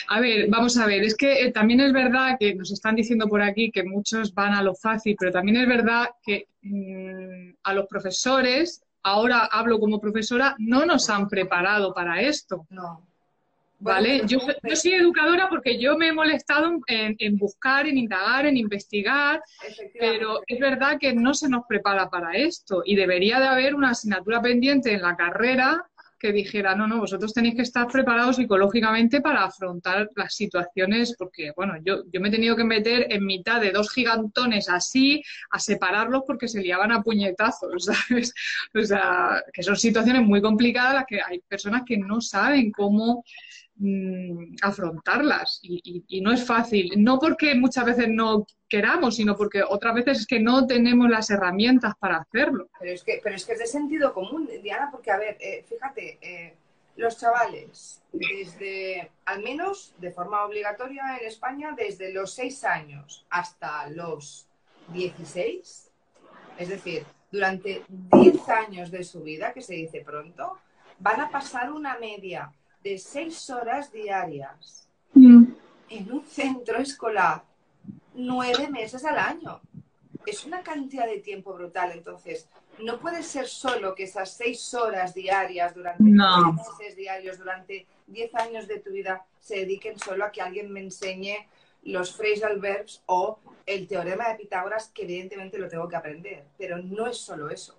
A ver, vamos a ver, es que eh, también es verdad que nos están diciendo por aquí que muchos van a lo fácil, pero también es verdad que mm, a los profesores, ahora hablo como profesora, no nos han preparado para esto. No. ¿Vale? Yo, yo, soy educadora porque yo me he molestado en, buscar, en indagar, en investigar, pero es verdad que no se nos prepara para esto y debería de haber una asignatura pendiente en la carrera que dijera, no, no, vosotros tenéis que estar preparados psicológicamente para afrontar las situaciones, porque, bueno, yo, yo me he tenido que meter en mitad de dos gigantones así, a separarlos porque se liaban a puñetazos, ¿sabes? O sea, que son situaciones muy complicadas las que hay personas que no saben cómo Mm, afrontarlas y, no es fácil, no porque muchas veces no queramos, sino porque otras veces es que no tenemos las herramientas para hacerlo. Pero es que, pero es, que es de sentido común, Diana, porque a ver, eh, fíjate, eh, los chavales, desde, al menos de forma obligatoria en España, desde los 6 años hasta los 16, es decir, durante 10 años de su vida, que se dice pronto, van a pasar una media de seis horas diarias mm. en un centro escolar, nueve meses al año. Es una cantidad de tiempo brutal. Entonces, no puede ser solo que esas seis horas diarias durante no. meses diarios, durante diez años de tu vida, se dediquen solo a que alguien me enseñe los phrasal verbs o el teorema de Pitágoras, que evidentemente lo tengo que aprender. Pero no es solo eso.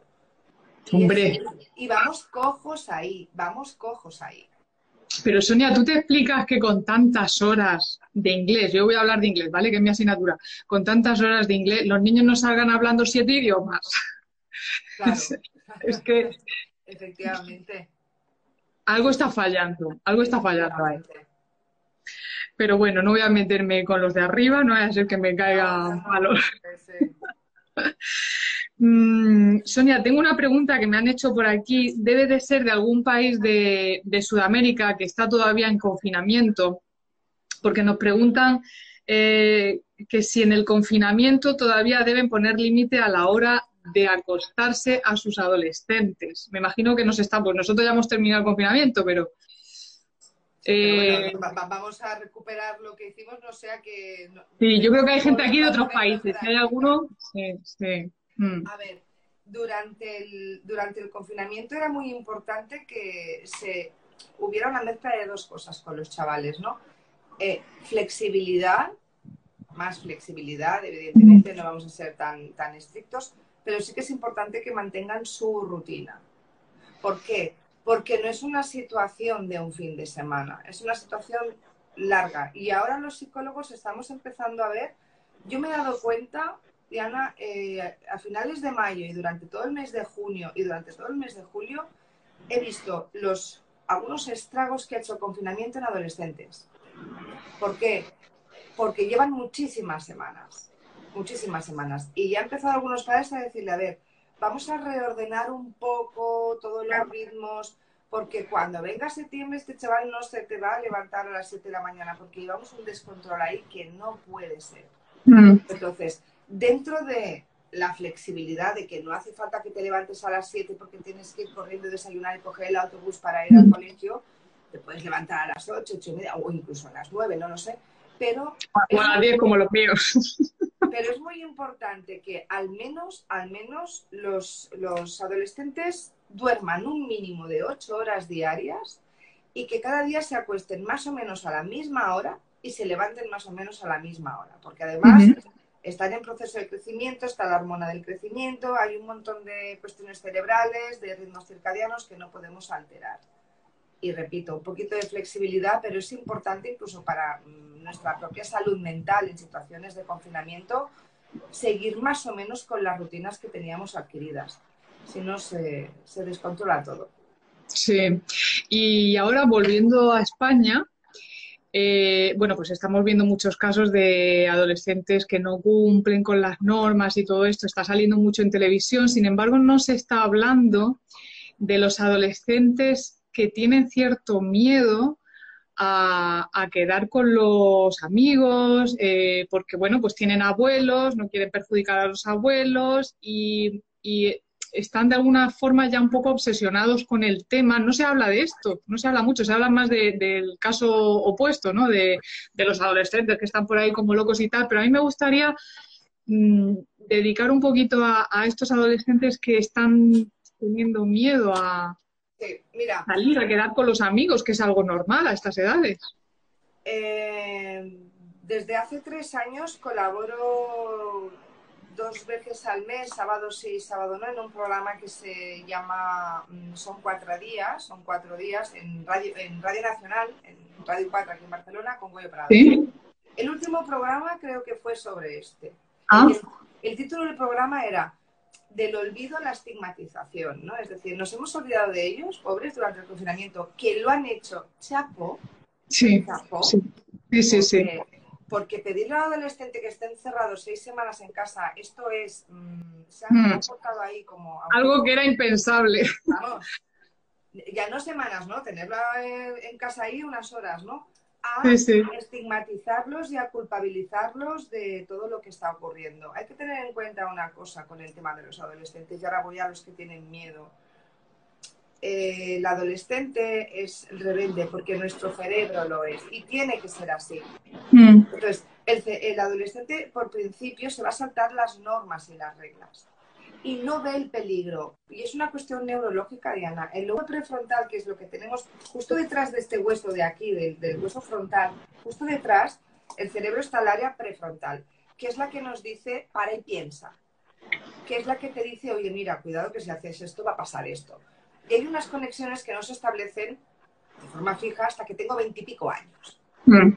Hombre. y vamos cojos ahí, vamos cojos ahí. Pero Sonia, tú te explicas que con tantas horas de inglés, yo voy a hablar de inglés, ¿vale? Que es mi asignatura, con tantas horas de inglés, los niños no salgan hablando siete idiomas. Claro. es, que... Efectivamente. Algo está fallando, algo está fallando ahí. Pero bueno, no voy a meterme con los de arriba, no voy a ser que me caigan palos. Mm, Sonia, tengo una pregunta que me han hecho por aquí. Debe de ser de algún país de, Sudamérica que está todavía en confinamiento, porque nos preguntan eh, que si en el confinamiento todavía deben poner límite a la hora de acostarse a sus adolescentes. Me imagino que nos está, pues nosotros ya hemos terminado el confinamiento, pero... Eh, vamos a recuperar lo que hicimos, no sea que... sí, yo creo que hay gente aquí de otros países. Si hay alguno, sí, sí. Mm. A ver, durante el, durante el confinamiento era muy importante que se hubiera una mezcla de dos cosas con los chavales, ¿no? Eh, flexibilidad, más flexibilidad, evidentemente no vamos a ser tan, tan estrictos, pero sí que es importante que mantengan su rutina. ¿Por qué? Porque no es una situación de un fin de semana, es una situación larga. Y ahora los psicólogos estamos empezando a ver, yo me he dado cuenta, Diana, eh, a finales de mayo y durante todo el mes de junio y durante todo el mes de julio, he visto los, algunos estragos que ha hecho el confinamiento en adolescentes. ¿Por qué? Porque llevan muchísimas semanas, muchísimas semanas. Y ya han empezado algunos padres a decirle, a ver, vamos a reordenar un poco todos los ritmos, porque cuando venga septiembre este chaval no se te va a levantar a las 7 de la mañana, porque llevamos un descontrol ahí que no puede ser. Mm. Entonces, dentro de la flexibilidad de que no hace falta que te levantes a las 7 porque tienes que ir corriendo, desayunar y coger el autobús para ir al colegio, te puedes levantar a las 8, 8 y media, o incluso a las 9, no lo sé. Pero. O a las 10 como los míos. Pero es muy importante que al menos, al menos los, los adolescentes duerman un mínimo de 8 horas diarias y que cada día se acuesten más o menos a la misma hora y se levanten más o menos a la misma hora. Porque además están en proceso de crecimiento, está la hormona del crecimiento, hay un montón de cuestiones cerebrales, de ritmos circadianos que no podemos alterar. Y repito, un poquito de flexibilidad, pero es importante incluso para mm, nuestra propia salud mental en situaciones de confinamiento, seguir más o menos con las rutinas que teníamos adquiridas. Si no, se, se descontrola todo. Sí, y ahora volviendo a España, eh, bueno, pues estamos viendo muchos casos de adolescentes que no cumplen con las normas y todo esto. Está saliendo mucho en televisión. Sin embargo, no se está hablando de los adolescentes que tienen cierto miedo a, quedar con los amigos, eh, porque, bueno, pues tienen abuelos, no quieren perjudicar a los abuelos y están de alguna forma ya un poco obsesionados con el tema. No se habla de esto, no se habla mucho, se habla más del caso opuesto, ¿no? De, los adolescentes que están por ahí como locos y tal, pero a mí me gustaría mm, dedicar un poquito a, estos adolescentes que están teniendo miedo a salir, a quedar con los amigos, que es algo normal a estas edades. Eh, desde hace tres años colaboro dos veces al mes, sábado sí y sábado no, en un programa que se llama mm, Son cuatro días, son cuatro días en Radio, en Radio Nacional, en Radio 4 aquí en Barcelona, con Goyo Prado. El último programa creo que fue sobre este. Ah. El, título del programa era Del olvido a la estigmatización, ¿no? Es decir, nos hemos olvidado de ellos, pobres, durante el confinamiento, que lo han hecho chapo. Sí, sí, sí. sí porque pedirle a un adolescente que esté encerrado seis semanas en casa, esto es, mm, se ha mm. portado ahí como... Algo que era impensable. Ya no semanas, ¿no? Tenerla en casa ahí unas horas, ¿no? A estigmatizarlos y a culpabilizarlos de todo lo que está ocurriendo. Hay que tener en cuenta una cosa con el tema de los adolescentes, y ahora voy a los que tienen miedo eh, el adolescente es rebelde porque nuestro cerebro lo es y tiene que ser así. Mm. Entonces, el, adolescente por principio se va a saltar las normas y las reglas y no ve el peligro. Y es una cuestión neurológica, Diana. El lobo prefrontal, que es lo que tenemos justo detrás de este hueso de aquí, del, del hueso frontal, justo detrás, el cerebro está el área prefrontal, que es la que nos dice para y piensa, que es la que te dice, oye, mira, cuidado que si haces esto va a pasar esto. Y hay unas conexiones que no se establecen de forma fija hasta que tengo veintipico años. Mm.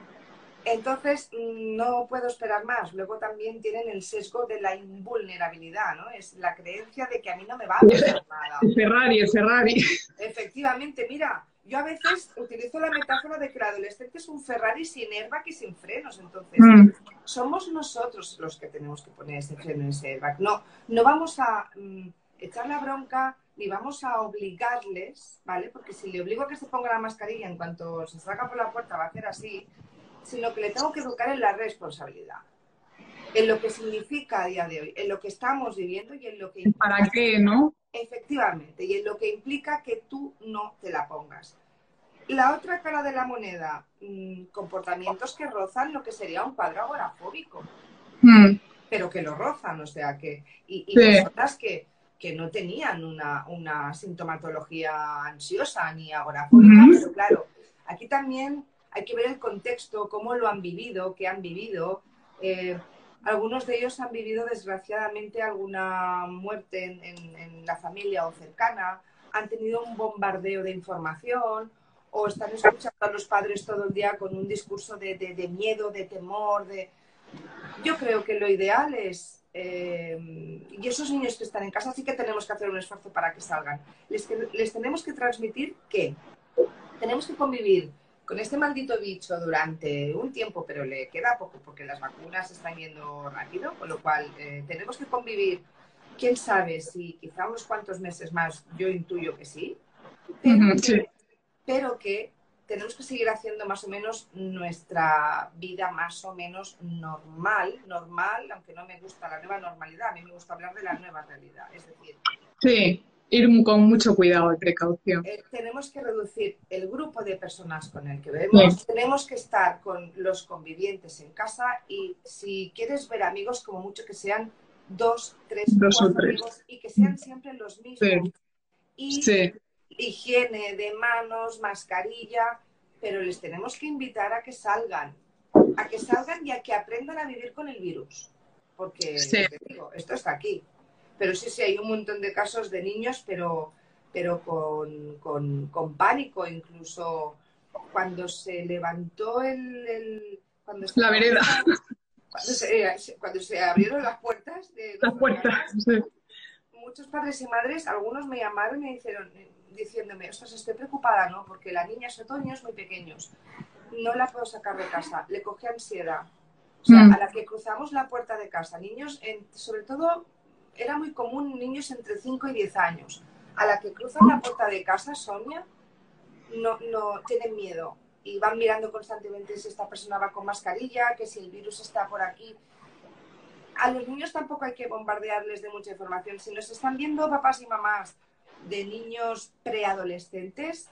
Entonces, no puedo esperar más. Luego también tienen el sesgo de la invulnerabilidad, ¿no? Es la creencia de que a mí no me va a pasar nada. El Ferrari, el Ferrari. Efectivamente, mira, yo a veces utilizo la metáfora de que el adolescente es un Ferrari sin airbag y sin frenos. Entonces, mm. somos nosotros los que tenemos que poner ese freno, ese airbag. No, no vamos a mm, echar la bronca, ni vamos a obligarles, ¿vale? Porque si le obligo a que se ponga la mascarilla en cuanto se saca por la puerta va a hacer así, sino que le tengo que educar en la responsabilidad, en lo que significa a día de hoy, en lo que estamos viviendo y en lo que... ¿Para qué, no? Efectivamente, y en lo que implica que tú no te la pongas. La otra cara de la moneda, mm, comportamientos que rozan lo que sería un cuadro agorafóbico, mm. pero que lo rozan, o sea que... Y, y que que no tenían una, una sintomatología ansiosa ni agorafóbica, pero claro, aquí también hay que ver el contexto, cómo lo han vivido, qué han vivido. Eh, algunos de ellos han vivido desgraciadamente alguna muerte en, la familia o cercana, han tenido un bombardeo de información o están escuchando a los padres todo el día con un discurso de, de miedo, de temor. De... Yo creo que lo ideal es eh, y esos niños que están en casa sí que tenemos que hacer un esfuerzo para que salgan. Les, les tenemos que transmitir que tenemos que convivir con este maldito bicho durante un tiempo, pero le queda poco porque las vacunas están yendo rápido, con lo cual eh, tenemos que convivir. Quién sabe si quizá unos cuantos meses más, yo intuyo que sí, pero que tenemos que seguir haciendo más o menos nuestra vida más o menos normal, normal, aunque no me gusta la nueva normalidad, a mí me gusta hablar de la nueva realidad, es decir... Sí, ir con mucho cuidado y precaución. Eh, tenemos que reducir el grupo de personas con el que vemos, tenemos que estar con los convivientes en casa y si quieres ver amigos, como mucho que sean dos, tres, cuatro amigos y que sean siempre los mismos. Y sí higiene de manos, mascarilla, pero les tenemos que invitar a que salgan, a que salgan y a que aprendan a vivir con el virus. Porque, digo, esto está aquí. Pero sí, sí, hay un montón de casos de niños, pero, pero con, pánico, incluso cuando se levantó el... cuando la vereda. Cuando se, abrieron las puertas de las puertas, muchos padres y madres, algunos me llamaron y me dijeron, diciéndome, ostras, estoy preocupada, ¿no? Porque la niña es niños muy pequeños. No la puedo sacar de casa. Le coge ansiedad. O sea, mm. a la que cruzamos la puerta de casa, niños, en, sobre todo, era muy común niños entre 5 y 10 años. A la que cruzan la puerta de casa, Sonia, no, no tienen miedo y van mirando constantemente si esta persona va con mascarilla, que si el virus está por aquí. A los niños tampoco hay que bombardearles de mucha información. Si nos están viendo papás y mamás de niños preadolescentes,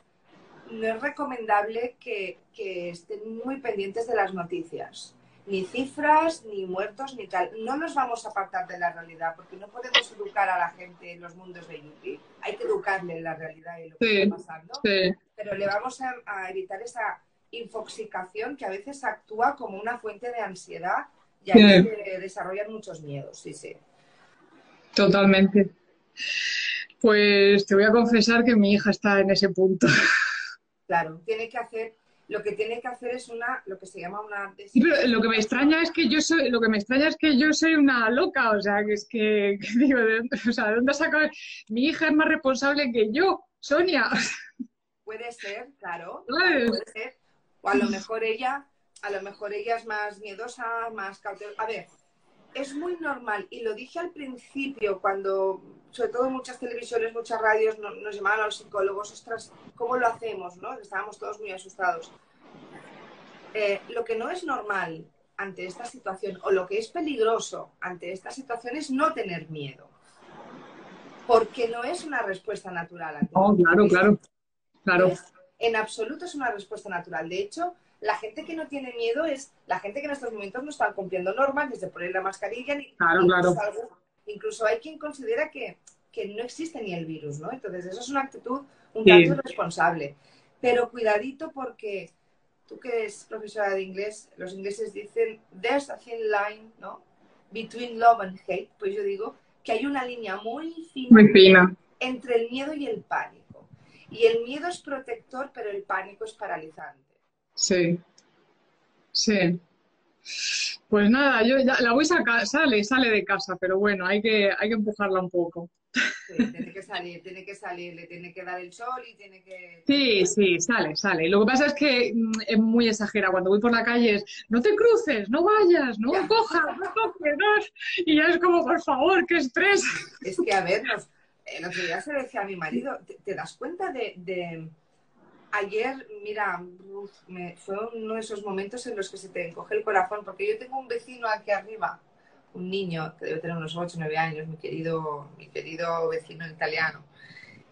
no es recomendable que, estén muy pendientes de las noticias. Ni cifras, ni muertos, ni tal. No nos vamos a apartar de la realidad, porque no podemos educar a la gente en los mundos de YouTube. Hay que educarle en la realidad y lo que está pasando. Pero le vamos a, evitar esa infoxicación que a veces actúa como una fuente de ansiedad y a veces desarrollan muchos miedos. Sí, sí. Totalmente. Pues te voy a confesar que mi hija está en ese punto. Claro, tiene que hacer, lo que tiene que hacer es una, lo que se llama una... pero lo que me extraña es que yo soy, lo que me extraña es que yo soy una loca, o sea, que es que, digo, ¿de dónde, o sea, ¿de dónde ha Mi hija es más responsable que yo, Sonia. Puede ser, claro. Puede ser. O a lo mejor ella, a lo mejor ella es más miedosa, más cautelosa. A ver, es muy normal, y lo dije al principio, cuando, sobre todo muchas televisiones, muchas radios nos, llamaban a los psicólogos, ostras, ¿cómo lo hacemos? ¿no? Estábamos todos muy asustados. Eh, lo que no es normal ante esta situación, o lo que es peligroso ante esta situación, es no tener miedo. Porque no es una respuesta natural. oh, claro, claro. claro. en absoluto es una respuesta natural. De hecho, la gente que no tiene miedo es la gente que en estos momentos no está cumpliendo normas, desde poner la mascarilla, ni, claro, claro. Incluso hay quien considera que, no existe ni el virus, ¿no? Entonces, eso es una actitud un tanto irresponsable. Pero cuidadito porque tú que eres profesora de inglés, los ingleses dicen, there's a thin line, ¿no? Between love and hate. Pues yo digo que hay una línea muy fina, muy fina. entre el miedo y el pánico. Y el miedo es protector, pero el pánico es paralizante. Sí, sí. Pues nada, yo ya la voy a sacar, sale, sale de casa, pero bueno, hay que, hay que empujarla un poco. Sí, tiene que salir, tiene que salir, le tiene que dar el sol y tiene que... Sí, sí, sale, sale. Lo que pasa es que mm, es muy exagerado. Cuando voy por la calle es, no te cruces, no vayas, no cojas, no no. Y ya es como, por favor, qué estrés. Es que, a ver, nos, el otro día se decía a mi marido, ¿te, das cuenta de ayer, mira, fue uno de esos momentos en los que se te encoge el corazón, porque yo tengo un vecino aquí arriba, un niño que debe tener unos 8 o 9 años, mi querido, mi querido vecino italiano,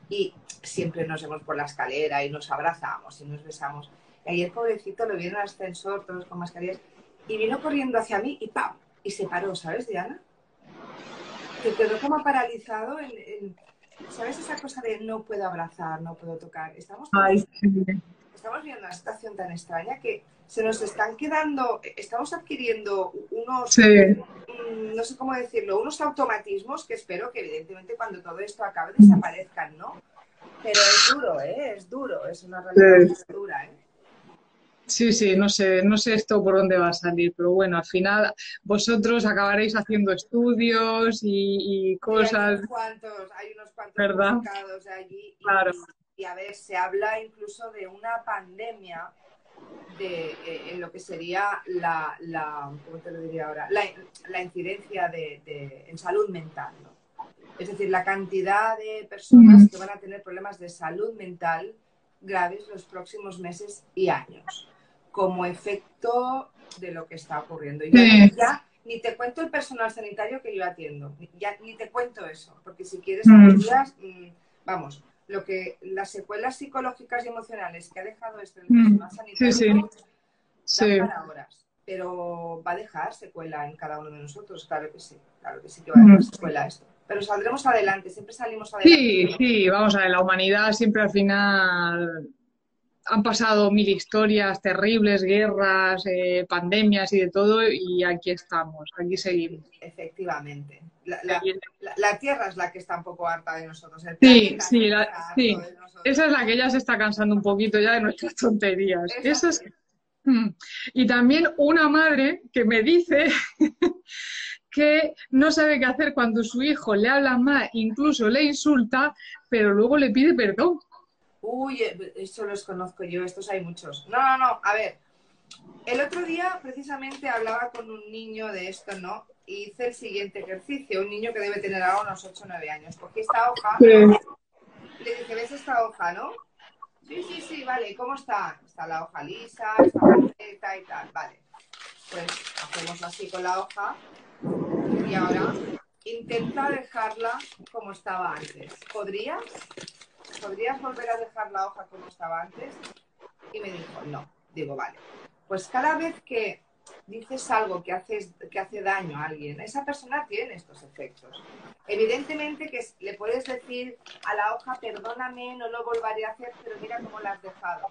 y siempre nos vemos por la escalera y nos abrazamos y nos besamos. Y ayer, pobrecito, lo vieron al ascensor, todos con mascarillas, y vino corriendo hacia mí y ¡pam! Y se paró, ¿sabes, Diana? que quedó como paralizado en, ¿sabes esa cosa de no puedo abrazar, no puedo tocar? Estamos, estamos viendo una situación tan extraña que se nos están quedando, estamos adquiriendo unos, mm, no sé cómo decirlo, unos automatismos que espero que evidentemente cuando todo esto acabe desaparezcan, ¿no? Pero es duro, ¿eh? Es duro, es una realidad dura, ¿eh? Sí, sí, no sé, no sé esto por dónde va a salir, pero bueno, al final vosotros acabaréis haciendo estudios y, cosas. hay unos cuantos, hay unos cuantos allí. Y, claro. y, a ver, se habla incluso de una pandemia de, eh, en lo que sería la, la ¿cómo te lo diría ahora? La, incidencia de, en salud mental, ¿no? Es decir, la cantidad de personas que van a tener problemas de salud mental graves los próximos meses y años como efecto de lo que está ocurriendo. Y ya, ni te cuento el personal sanitario que yo atiendo, ya ni te cuento eso, porque si quieres mm. mm. vamos, lo que las secuelas psicológicas y emocionales que ha dejado esto en el mm. personal sanitario sí, para horas. Pero va a dejar secuela en cada uno de nosotros, claro que sí, claro que sí que va a dejar secuela esto. Pero saldremos adelante, siempre salimos adelante. Sí, sí, vamos a ver, la humanidad siempre al final han pasado mil historias terribles, guerras, eh, pandemias y de todo, y aquí estamos, aquí seguimos. Efectivamente. La, Tierra es la que está un poco harta de nosotros. sí, sí, sí. Esa es la que ya se está cansando un poquito ya de nuestras tonterías. Eso es... Mm. Y también una madre que me dice que no sabe qué hacer cuando su hijo le habla mal, incluso le insulta, pero luego le pide perdón. Uy, eh, eso los conozco yo, estos hay muchos. No, no, no, a ver. El otro día precisamente hablaba con un niño de esto, ¿no? Y hice el siguiente ejercicio, un niño que debe tener ahora unos 8 o 9 años. Cogí esta hoja, le dije, ¿ves esta hoja, no? Sí, sí, sí, vale, ¿cómo está? Está la hoja lisa, está perfecta y tal, vale. Pues hacemos así con la hoja y ahora intenta dejarla como estaba antes. ¿Podrías? ¿Podrías volver a dejar la hoja como estaba antes? Y me dijo, no. Digo, vale. Pues cada vez que dices algo que, haces, que hace daño a alguien, esa persona tiene estos efectos. Evidentemente que le puedes decir a la hoja, perdóname, no lo volveré a hacer, pero mira cómo la has dejado.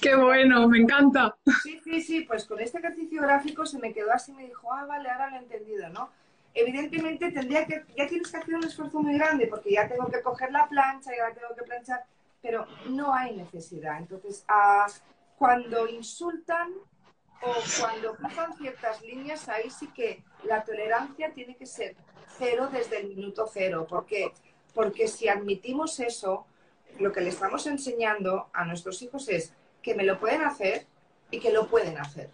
Qué bueno, me encanta. Sí, sí, sí, pues con este ejercicio gráfico se me quedó así, me dijo, ah, vale, ahora lo he entendido, ¿no? Evidentemente tendría que, ya tienes que hacer un esfuerzo muy grande porque ya tengo que coger la plancha, ya tengo que planchar, pero no hay necesidad. Entonces, cuando insultan o cuando cruzan ciertas líneas, ahí sí que la tolerancia tiene que ser cero desde el minuto cero. ¿Por qué? Porque si admitimos eso, lo que le estamos enseñando a nuestros hijos es que me lo pueden hacer y que lo pueden hacer.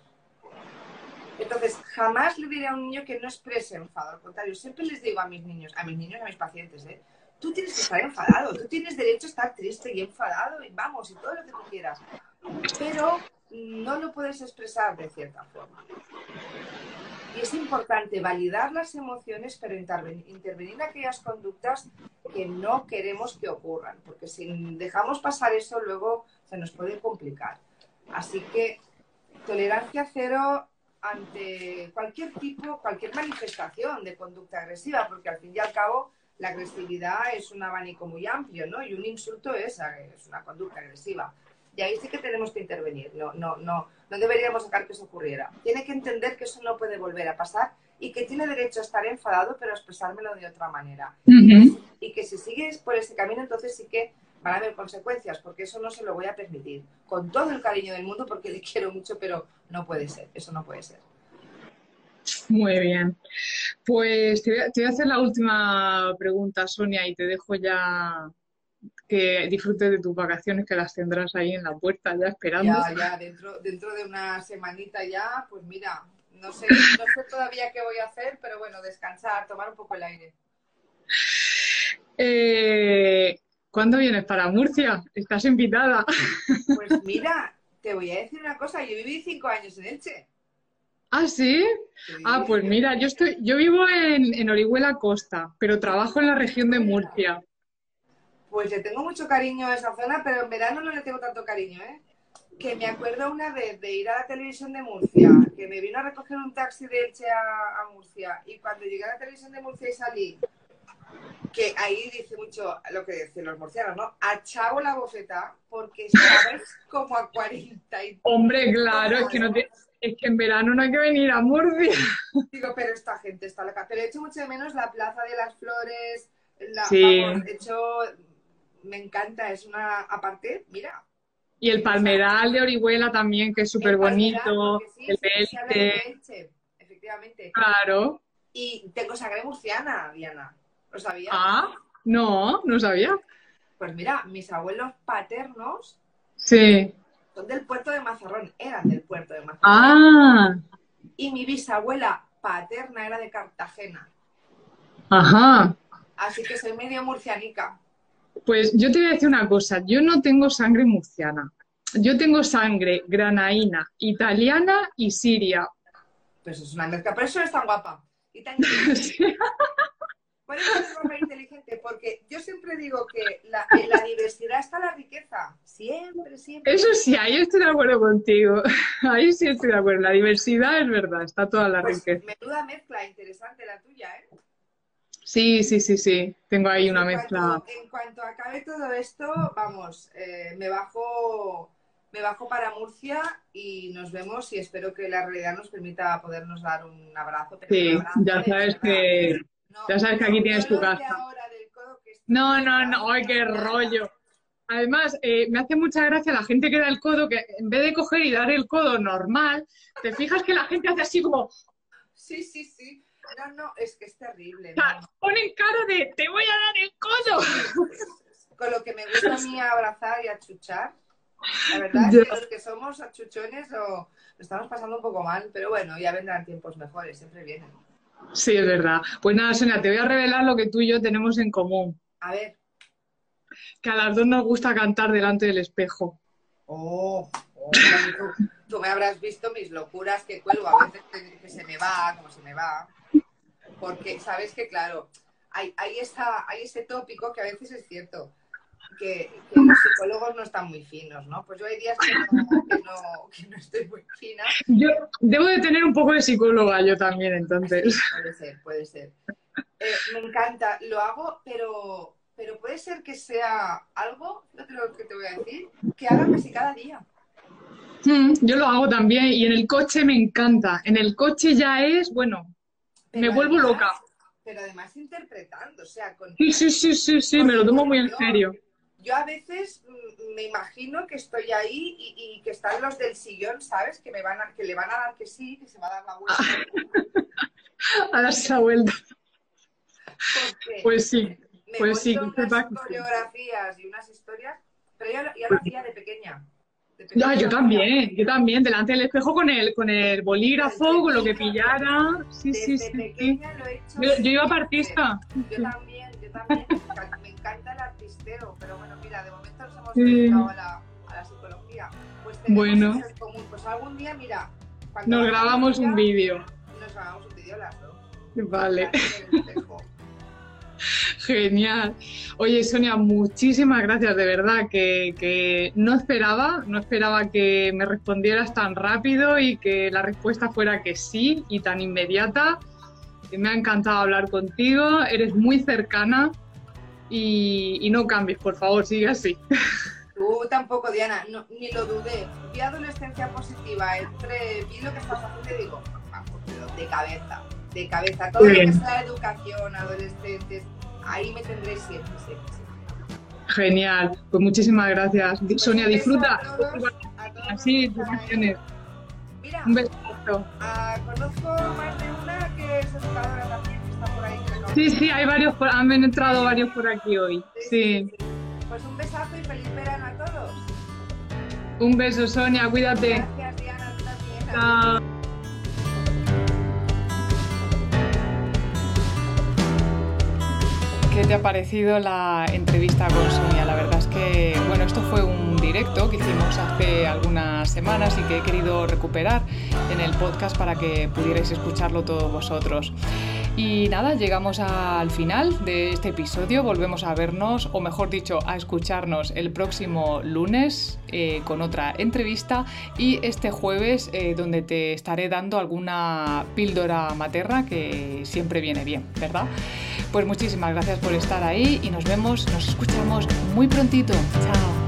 Entonces, jamás le diré a un niño que no exprese enfado. Al contrario, siempre les digo a mis niños, a mis niños, a mis pacientes, ¿eh? tú tienes que estar enfadado, tú tienes derecho a estar triste y enfadado, y vamos, y todo lo que tú quieras. Pero no lo puedes expresar de cierta forma. Y es importante validar las emociones, pero intervenir en aquellas conductas que no queremos que ocurran, porque si dejamos pasar eso, luego se nos puede complicar. Así que tolerancia cero ante cualquier tipo, cualquier manifestación de conducta agresiva, porque al fin y al cabo la agresividad es un abanico muy amplio, ¿no? Y un insulto es, es una conducta agresiva. Y ahí sí que tenemos que intervenir. No, no, no, no deberíamos dejar que eso ocurriera. Tiene que entender que eso no puede volver a pasar y que tiene derecho a estar enfadado, pero a expresármelo de otra manera. Y que si sigues por ese camino, entonces sí que van a haber consecuencias, porque eso no se lo voy a permitir. Con todo el cariño del mundo, porque le quiero mucho, pero no puede ser, eso no puede ser. Muy bien. Pues te voy, a, hacer la última pregunta, Sonia, y te dejo ya que disfrutes de tus vacaciones, que las tendrás ahí en la puerta ya esperando. Ya, ya, dentro, dentro de una semanita ya, pues mira, no sé, no sé todavía qué voy a hacer, pero bueno, descansar, tomar un poco el aire. Eh, ¿Cuándo vienes para Murcia? Estás invitada. Pues mira, te voy a decir una cosa, yo viví cinco años en Elche. ¿Ah, sí? ah, pues mira, yo estoy, yo vivo en, Orihuela Costa, pero trabajo en la región de Murcia. Pues le tengo mucho cariño a esa zona, pero en verano no le tengo tanto cariño, ¿eh? que me acuerdo una vez de ir a la televisión de Murcia, que me vino a recoger un taxi de Elche a, a Murcia y cuando llegué a la televisión de Murcia y salí, que ahí dice mucho lo que dicen los murcianos, ¿no? A Chavo la bofeta porque estabais como a 40 y... Hombre, claro, es que, no te- es que en verano no hay que venir a Murcia. Digo, pero esta gente está loca. Pero he hecho mucho de menos la Plaza de las Flores, la, Sí. vamos, he hecho... Me encanta, es una... Aparte, mira, Y el palmeral de Orihuela también, que es súper bonito. sí, El sí, de Elche, efectivamente. claro. Y tengo sangre murciana, Diana. ¿Lo sabías? Ah, no, no sabía. Pues mira, mis abuelos paternos Sí. son del puerto de Mazarrón, eran del puerto de Mazarrón. Ah, Y mi bisabuela paterna era de Cartagena. ajá. Así que soy medio murcianica. Pues yo te voy a decir una cosa, yo no tengo sangre murciana. Yo tengo sangre granaína, italiana y siria. Pues es una mezcla. Por eso eres tan guapa. Y tan Por eso eres guapa e inteligente. Porque yo siempre digo que la, en la diversidad está la riqueza. Siempre, siempre. Eso sí, ahí estoy de acuerdo contigo. Ahí sí estoy de acuerdo. La diversidad es verdad, está toda la Pues riqueza. menuda mezcla interesante la tuya, ¿eh? Sí, sí, sí, sí. Tengo ahí una en mezcla. Cuanto, en cuanto acabe todo esto, vamos, eh, me bajo me bajo para Murcia y nos vemos y espero que la realidad nos permita podernos dar un abrazo. Sí, un abrazo ya sabes que. No, ya sabes que aquí tienes tu casa. No, no, no, ay, qué rollo. Además, eh, me hace mucha gracia la gente que da el codo, que en vez de coger y dar el codo normal, te fijas que la gente hace así como, Sí, sí, sí. No, no, es que es terrible. sea, ¿no? ponen cara de, te voy a dar el codo. Con lo que me gusta a mí abrazar y achuchar. La verdad es que los que somos achuchones lo estamos pasando un poco mal, pero bueno, ya vendrán tiempos mejores, siempre vienen. Sí, es verdad. Pues nada, Sonia, te voy a revelar lo que tú y yo tenemos en común. A ver. Que a las dos nos gusta cantar delante del espejo. Oh, oh, tú, tú me habrás visto mis locuras que cuelgo a veces que, que se me va, como se me va. Porque sabes que, claro, hay, hay, esa, hay ese tópico que a veces es cierto, que, que los psicólogos no están muy finos, ¿no? Pues yo hay días que no, que no, que no estoy muy fina. Yo debo de tener un poco de psicóloga yo también, entonces. Puede ser, puede ser. Eh, me encanta, lo hago, pero, pero puede ser que sea algo, lo que te voy a decir, que haga casi cada día. Mm, Yo lo hago también y en el coche me encanta. En el coche ya es, bueno, me vuelvo loca. Pero además interpretando, o sea, con... Sí, sí, sí, sí, sí, me lo tomo muy en serio. Yo a veces mm, me imagino que estoy ahí y, y que están los del sillón, ¿sabes? Que me van a, que le van a dar que sí, que se va a dar la vuelta. A darse la vuelta. Porque Pues sí. me pues sí, unas coreografías y unas historias, pero ya, lo- lo hacía de pequeña. De pequeña Ya, yo también, yo también, delante del espejo con el, con el bolígrafo, con lo que pillara. Sí, sí, Desde sí, sí. pequeña lo he hecho. Yo, yo iba partista. Yo también, yo también. Pero bueno, mira, de momento nos hemos Sí. dedicado a la, a la psicología. Pues Bueno. eso en común. Pues algún día, mira, Nos grabamos un vídeo. Nos grabamos un vídeo las dos. Vale, genial. Oye, Sonia, muchísimas gracias, de verdad, que, que no esperaba, no esperaba que me respondieras tan rápido y que la respuesta fuera que sí y tan inmediata. Me ha encantado hablar contigo, eres muy cercana y, y no cambies, por favor, sigue así. Tú tampoco, Diana, no, ni lo dudé. Vi adolescencia positiva, entre, vi lo que estás haciendo y digo, pero de cabeza, de cabeza. Todo Muy lo que bien. sea educación, adolescentes, ahí me tendréis siempre, siempre, siempre. Genial, pues muchísimas gracias. Pues Sonia, disfruta. a todos, a todos Así, que tus. Mira, Un beso. ah, conozco más de una que es educadora también, Sí, sí, hay varios, por- han entrado varios por aquí hoy. Sí. Pues un besazo y feliz verano a todos. Un beso, Sonia, cuídate. Gracias, Diana, tú también. Chao. ¿Qué te ha parecido la entrevista con Sonia? La verdad es que, bueno, esto fue un directo que hicimos hace algunas semanas y que he querido recuperar en el podcast para que pudierais escucharlo todos vosotros. Y nada, llegamos al final de este episodio. Volvemos a vernos, o mejor dicho, a escucharnos el próximo lunes eh, con otra entrevista y este jueves eh, donde te estaré dando alguna píldora materna que siempre viene bien, ¿verdad? Pues muchísimas gracias por estar ahí y nos vemos, nos escuchamos muy prontito. Chao.